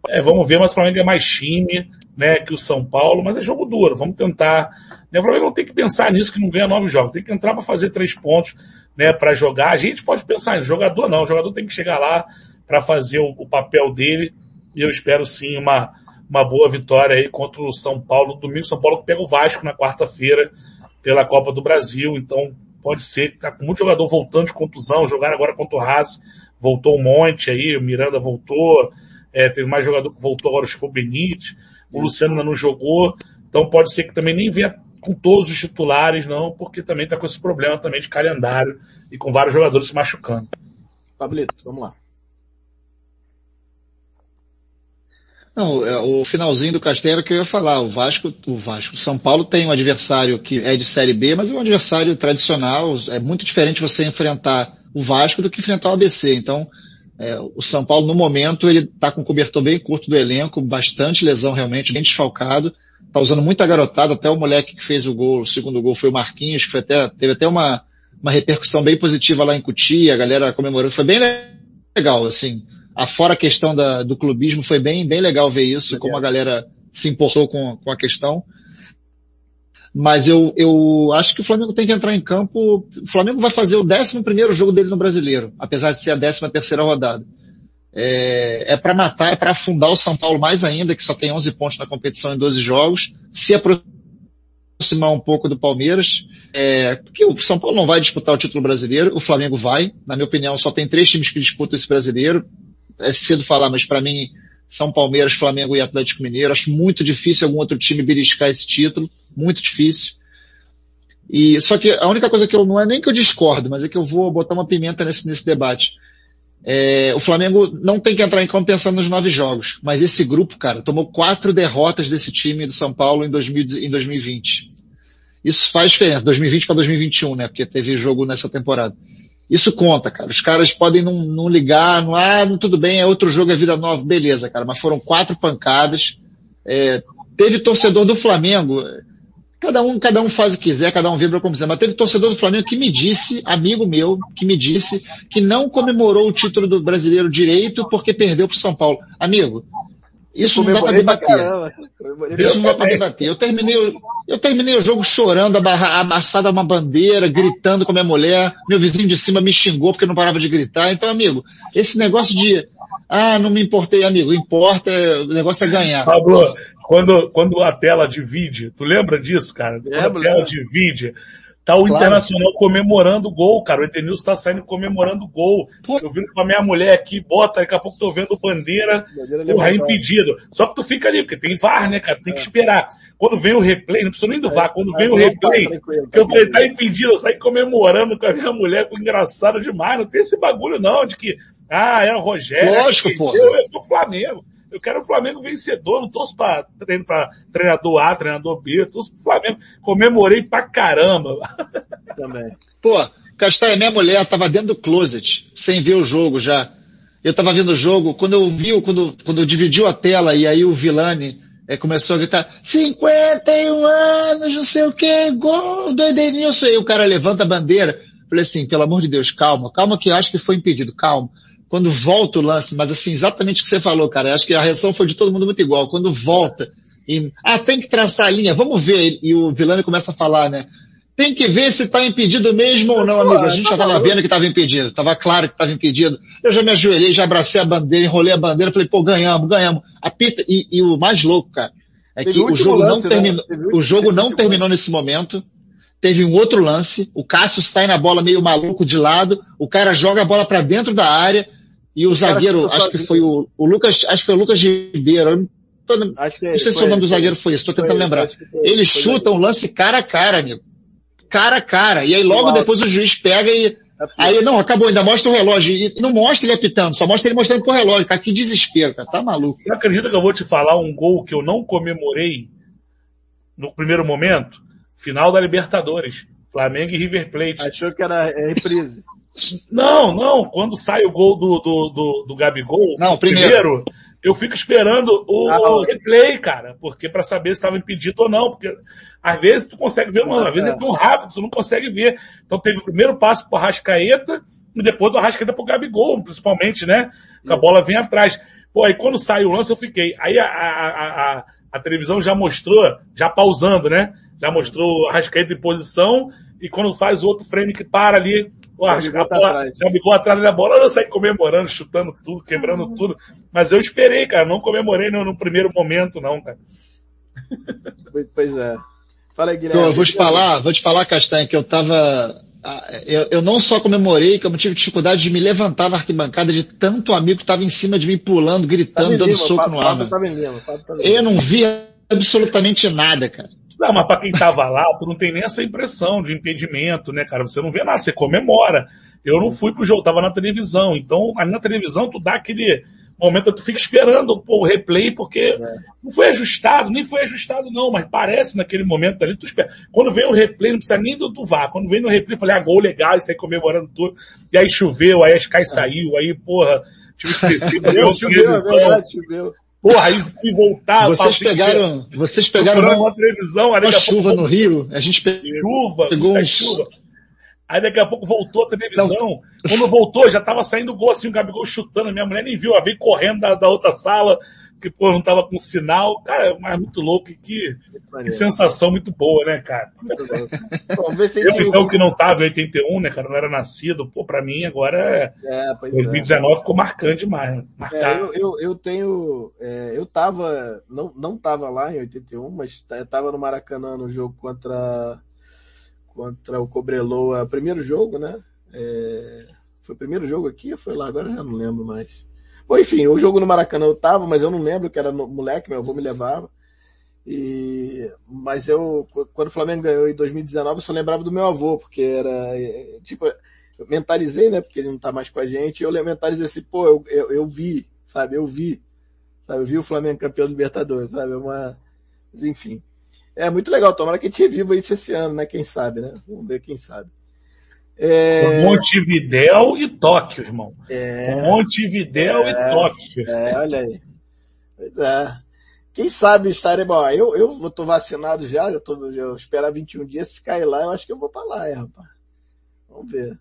É, vamos ver, mas o Flamengo é mais time, né, que o São Paulo, mas é jogo duro, vamos tentar. Né, o Flamengo não tem que pensar nisso que não ganha nove jogos, tem que entrar para fazer três pontos, né, para jogar. A gente pode pensar nisso, jogador não, o jogador tem que chegar lá para fazer o, o papel dele e eu espero sim uma, uma boa vitória aí contra o São Paulo. Domingo, São Paulo pega o Vasco na quarta-feira pela Copa do Brasil. Então, pode ser que tá com muito jogador voltando de contusão, jogar agora contra o Haas, voltou um monte aí, o Miranda voltou, é, teve mais jogador que voltou agora, o Chico Benítez, o Luciano ainda não jogou, então pode ser que também nem venha com todos os titulares, não, porque também está com esse problema também de calendário e com vários jogadores se machucando. Pablito, vamos lá. Não, é, o finalzinho do Castelo que eu ia falar, o Vasco, o Vasco, São Paulo tem um adversário que é de Série B, mas é um adversário tradicional, é muito diferente você enfrentar o Vasco do que enfrentar o ABC, então é, o São Paulo no momento ele está com um cobertor bem curto do elenco, bastante lesão realmente, bem desfalcado, tá usando muita garotada, até o moleque que fez o gol, o segundo gol foi o Marquinhos, que foi até, teve até uma, uma repercussão bem positiva lá em Cutia, a galera comemorando, foi bem legal, assim, afora a questão da, do clubismo, foi bem, bem legal ver isso, como a galera se importou com, com a questão. Mas eu, eu acho que o Flamengo tem que entrar em campo. O Flamengo vai fazer o 11 primeiro jogo dele no brasileiro, apesar de ser a 13 terceira rodada. É, é para matar, é para afundar o São Paulo mais ainda, que só tem 11 pontos na competição em 12 jogos, se aproximar um pouco do Palmeiras, é, porque o São Paulo não vai disputar o título brasileiro, o Flamengo vai. Na minha opinião, só tem três times que disputam esse brasileiro é cedo falar, mas para mim, São Palmeiras, Flamengo e Atlético Mineiro. Acho muito difícil algum outro time beliscar esse título. Muito difícil. E, só que a única coisa que eu, não é nem que eu discordo, mas é que eu vou botar uma pimenta nesse, nesse debate. É, o Flamengo não tem que entrar em campo pensando nos nove jogos, mas esse grupo, cara, tomou quatro derrotas desse time do São Paulo em, 2000, em 2020. Isso faz diferença, 2020 para 2021, né? Porque teve jogo nessa temporada. Isso conta, cara. Os caras podem não, não ligar, não, ah, tudo bem, é outro jogo, é vida nova, beleza, cara. Mas foram quatro pancadas. É, teve torcedor do Flamengo, cada um, cada um faz o que quiser, cada um vibra como quiser, mas teve torcedor do Flamengo que me disse, amigo meu, que me disse que não comemorou o título do brasileiro direito porque perdeu para São Paulo. Amigo, isso não dá para debater. Isso não dá para debater. Eu terminei, eu terminei o jogo chorando, amassado a uma bandeira, gritando com a minha mulher. Meu vizinho de cima me xingou porque não parava de gritar. Então, amigo, esse negócio de Ah, não me importei, amigo. Importa, o negócio é ganhar. Pablo, quando, quando a tela divide, tu lembra disso, cara? Quando a tela divide, tá o Claro. Internacional comemorando o gol, cara. O Edenilson tá saindo comemorando o gol. Pô. Eu vindo com a minha mulher aqui, bota, daqui a pouco tô vendo bandeira, Bandeira porra, levantada. impedido. Só que tu fica ali, porque tem VAR, né, cara? Tem que esperar. Quando vem o replay, não precisa nem do VAR, quando É, vem o tá replay, tranquilo, que eu tá falei, tá impedido, eu saí comemorando com a minha mulher, com engraçado demais. Não tem esse bagulho não, de que, ah, é o Rogério. Lógico, é pô. Eu sou Flamengo. Eu quero o Flamengo vencedor, não torço pra, treino pra treinador A, treinador B, eu torço pro Flamengo. Comemorei pra caramba. Também. Pô, Castanha, minha mulher tava dentro do closet, sem ver o jogo já. Eu tava vendo o jogo, quando eu vi, quando, quando dividiu a tela e aí o Vilani eh, começou a gritar 51 anos, não sei o que, gol do Edenilson. E o cara levanta a bandeira. Falei assim, pelo amor de Deus, calma, calma que eu acho que foi impedido, calma. Quando volta o lance, mas assim, exatamente o que você falou, cara, eu acho que a reação foi de todo mundo muito igual. Quando volta e, ah, tem que traçar a linha, vamos ver. E o Vilani começa a falar, né? Tem que ver se tá impedido mesmo ou não, amigo. A gente tá já tava maluco. vendo que tava impedido. Tava claro que tava impedido. Eu já me ajoelhei, já abracei a bandeira, enrolei a bandeira, falei, pô, ganhamos, ganhamos. Apita, e, e o mais louco, cara, é Teve que o jogo não lance, né? terminou, Teve o jogo não terminou nesse momento. Teve um outro lance, o Cássio sai na bola meio maluco de lado, o cara joga a bola pra dentro da área, e o zagueiro, acho que foi o, o Lucas, acho que foi o Lucas Ribeiro, tô- Acho que não sei se o nome do zagueiro foi esse, tô foi tentando lembrar. Ele foi chuta um lance cara a cara, amigo. Cara a cara. E aí logo depois o juiz pega e, Apita. aí não, acabou, ainda mostra o relógio. E não mostra ele apitando, só mostra ele mostrando pro relógio. Cara, que desespero, cara. Tá maluco. Você acredita que eu vou te falar um gol que eu não comemorei no primeiro momento? Final da Libertadores. Flamengo e River Plate. Achou que era é, reprise. Não, não. Quando sai o gol do, do, do, do Gabigol, Não, o primeiro. eu fico esperando o, Ah, replay, cara, porque para saber se estava impedido ou não, porque às vezes tu consegue ver, mano, às vezes é tão rápido, tu não consegue ver. Então teve o primeiro passo pro Arrascaeta e depois do Arrascaeta pro Gabigol, principalmente, né? Que a bola vem atrás. Pô, aí quando sai o lance eu fiquei. Aí a, a, a, a, a televisão já mostrou, já pausando, né? Já mostrou o Arrascaeta em posição e quando faz o outro frame que para ali, o Gabigol Arrascaeta tá bola- atrás. Gabigol atrás da bola, eu saí comemorando, chutando tudo, quebrando tudo. Mas eu esperei, cara, não comemorei no, no primeiro momento, não, cara. Pois é. Fala aí, Guilherme. eu vou te falar, vou te falar, Castanha, que eu tava, ah, eu, eu não só comemorei, como tive dificuldade de me levantar na arquibancada de tanto amigo que tava em cima de mim, pulando, gritando, dando Lima, soco no ar, tava em Lima, tava em Eu Lima. não vi absolutamente nada, cara. Não, mas pra quem tava lá, tu não tem nem essa impressão de impedimento, né, cara? Você não vê nada, você comemora. Eu não fui pro jogo, tava na televisão. Então, ali na televisão, tu dá aquele momento, tu fica esperando o replay, porque não foi ajustado, nem foi ajustado não, mas parece naquele momento ali, tu espera. Quando vem o replay, não precisa nem do, do VAR. Quando vem no replay, eu falei, ah, gol legal, isso aí comemorando tudo. E aí choveu, aí a Sky saiu, aí, porra, tive que descer, Choveu, é verdade, choveu. Porra, aí fui voltar. Vocês pegaram, vocês pegaram uma, uma televisão, uma daqui a pouco chuva no Rio, a gente pegou chuva, Pegou um- chuva. Aí daqui a pouco voltou a televisão. Quando voltou, já tava saindo gol assim, o Gabigol chutando. Minha mulher nem viu, ela veio correndo da, da outra sala, que pô, não tava com sinal. Cara, mas muito louco, que, que sensação muito boa, né, cara? Eu, então, que não tava em 81, né, cara, não era nascido, pô, pra mim agora É, pois é. 2019 ficou marcante demais, né? É, eu, eu, eu tenho. é, eu tava. Não, não tava lá em 81, mas tava no Maracanã no jogo contra. Contra o Cobreloa. Primeiro jogo, né? É, foi o primeiro jogo aqui ou foi lá? Agora eu já não lembro mais. Bom, enfim, o jogo no Maracanã eu tava, mas eu não lembro que era no, moleque, meu avô me levava. E, mas eu, qu- quando o Flamengo ganhou em 2019, eu só lembrava do meu avô, porque era, é, tipo, eu mentalizei, né, porque ele não tá mais com a gente, eu mentalizei assim, pô, eu, eu, eu vi, sabe, eu vi, sabe, eu vi o Flamengo campeão do Libertadores, sabe, é uma, enfim. É muito legal, tomara que a gente reviva isso esse ano, né, quem sabe, né, vamos ver quem sabe. É, Montevidéu e Tóquio, irmão. é, Montevidéu e Tóquio. É, olha aí. Pois é. Quem sabe estarei bom. Eu, eu tô vacinado já, eu, tô, eu esperar 21 dias, se cair lá, eu acho que eu vou pra lá, é, rapaz. Vamos ver.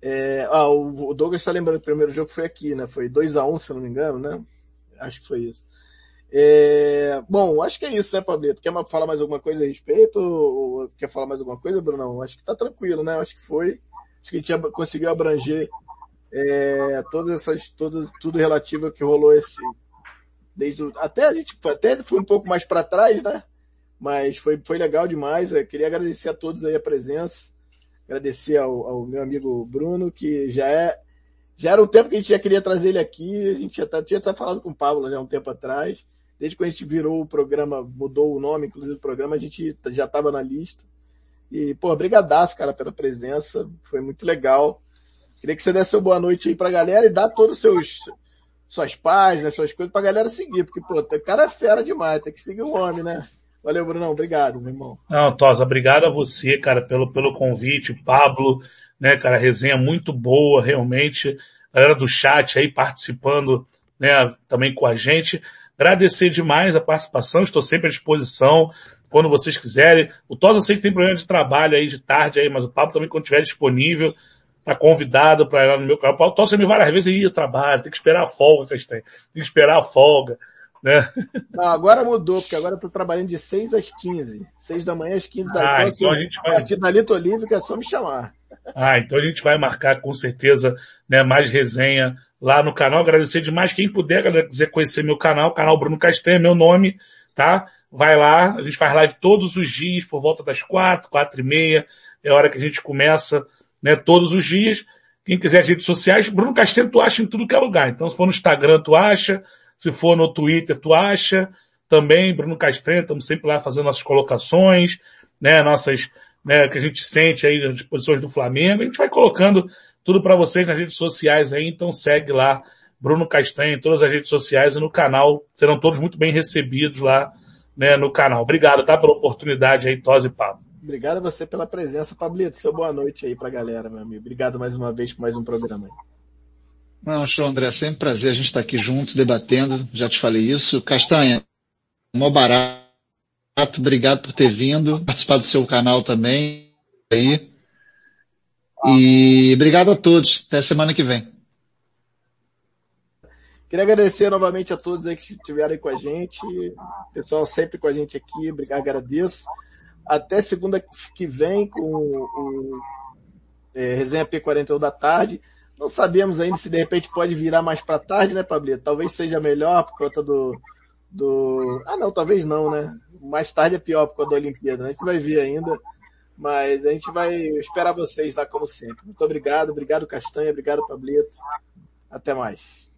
É, ah, o, Douglas está lembrando que o primeiro jogo foi aqui, né? Foi 2x1, se eu não me engano, né? Acho que foi isso. É, bom, acho que é isso, né, Pablito? Quer falar mais alguma coisa a respeito? Ou, quer falar mais alguma coisa, Brunão? Acho que tá tranquilo, né? Acho que foi. Acho que a gente conseguiu abranger é, todas essas, tudo, tudo relativo que rolou esse, desde o, até a gente até foi um pouco mais para trás, né? Mas foi, foi legal demais. Eu queria agradecer a todos aí a presença, agradecer ao, ao meu amigo Bruno, que já é, já era um tempo que a gente já queria trazer ele aqui, a gente já tá, tinha até falado com o Pablo já um tempo atrás. Desde que a gente virou o programa, mudou o nome, inclusive, do programa, a gente já estava na lista. E, pô, brigadaço, cara, pela presença. Foi muito legal. Queria que você desse uma boa noite aí pra galera e dá todos os seus, suas páginas, suas coisas pra galera seguir, porque, pô, o cara é fera demais, tem que seguir o homem, né? Valeu, Brunão, obrigado, meu irmão. Não, Tosa, obrigado a você, cara, pelo, pelo convite, Pablo, né, cara, resenha muito boa, realmente, a galera do chat aí participando, né, também com a gente. Agradecer demais a participação, estou sempre à disposição, quando vocês quiserem. O Tosa eu sei que tem problema de trabalho aí, de tarde aí, mas o Pablo também quando estiver disponível, tá convidado para ir lá no meu canal. O Tosa me várias vezes, ia trabalho, tem que esperar a folga, Castanho. Tem que esperar a folga, né? Não, agora mudou, porque agora eu tô trabalhando de 6 às 15. 6 da manhã às 15 da ah, então, então assim, a gente vai... a partir dali tô livre, que é só me chamar. Ah, então a gente vai marcar com certeza, né, mais resenha lá no canal. Agradecer demais quem puder, galera, quiser conhecer meu canal, canal Bruno Castanha, meu nome, tá? Vai lá, a gente faz live todos os dias, por volta das quatro, quatro e meia, é a hora que a gente começa, né, todos os dias. Quem quiser as redes sociais, Bruno Castanho tu acha em tudo que é lugar. Então se for no Instagram tu acha, se for no Twitter tu acha, também Bruno Castanho, estamos sempre lá fazendo nossas colocações, né, nossas, né, que a gente sente aí as posições do Flamengo, a gente vai colocando tudo para vocês nas redes sociais aí, então segue lá Bruno Castanho em todas as redes sociais e no canal, serão todos muito bem recebidos lá né, no canal. Obrigado, tá, pela oportunidade aí, Tosi e Pablo. Obrigado a você pela presença, Pablito. Seu boa noite aí pra galera, meu amigo. Obrigado mais uma vez por mais um programa aí. Não, show, André. Sempre prazer a gente estar aqui junto, debatendo. Já te falei isso. Castanha, mó barato. Obrigado por ter vindo, participar do seu canal também. Aí. E obrigado a todos. Até semana que vem. Queria agradecer novamente a todos aí que estiveram com a gente. Pessoal sempre com a gente aqui. Obrigado, agradeço. Até segunda que vem com o é, Resenha P41 da tarde. Não sabemos ainda se de repente pode virar mais para tarde, né, Pablito? Talvez seja melhor por conta do, do... Ah, não, talvez não, né? Mais tarde é pior por conta da Olimpíada. Né? A gente vai ver ainda. Mas a gente vai esperar vocês lá como sempre. Muito obrigado. Obrigado, Castanha. Obrigado, Pablito. Até mais.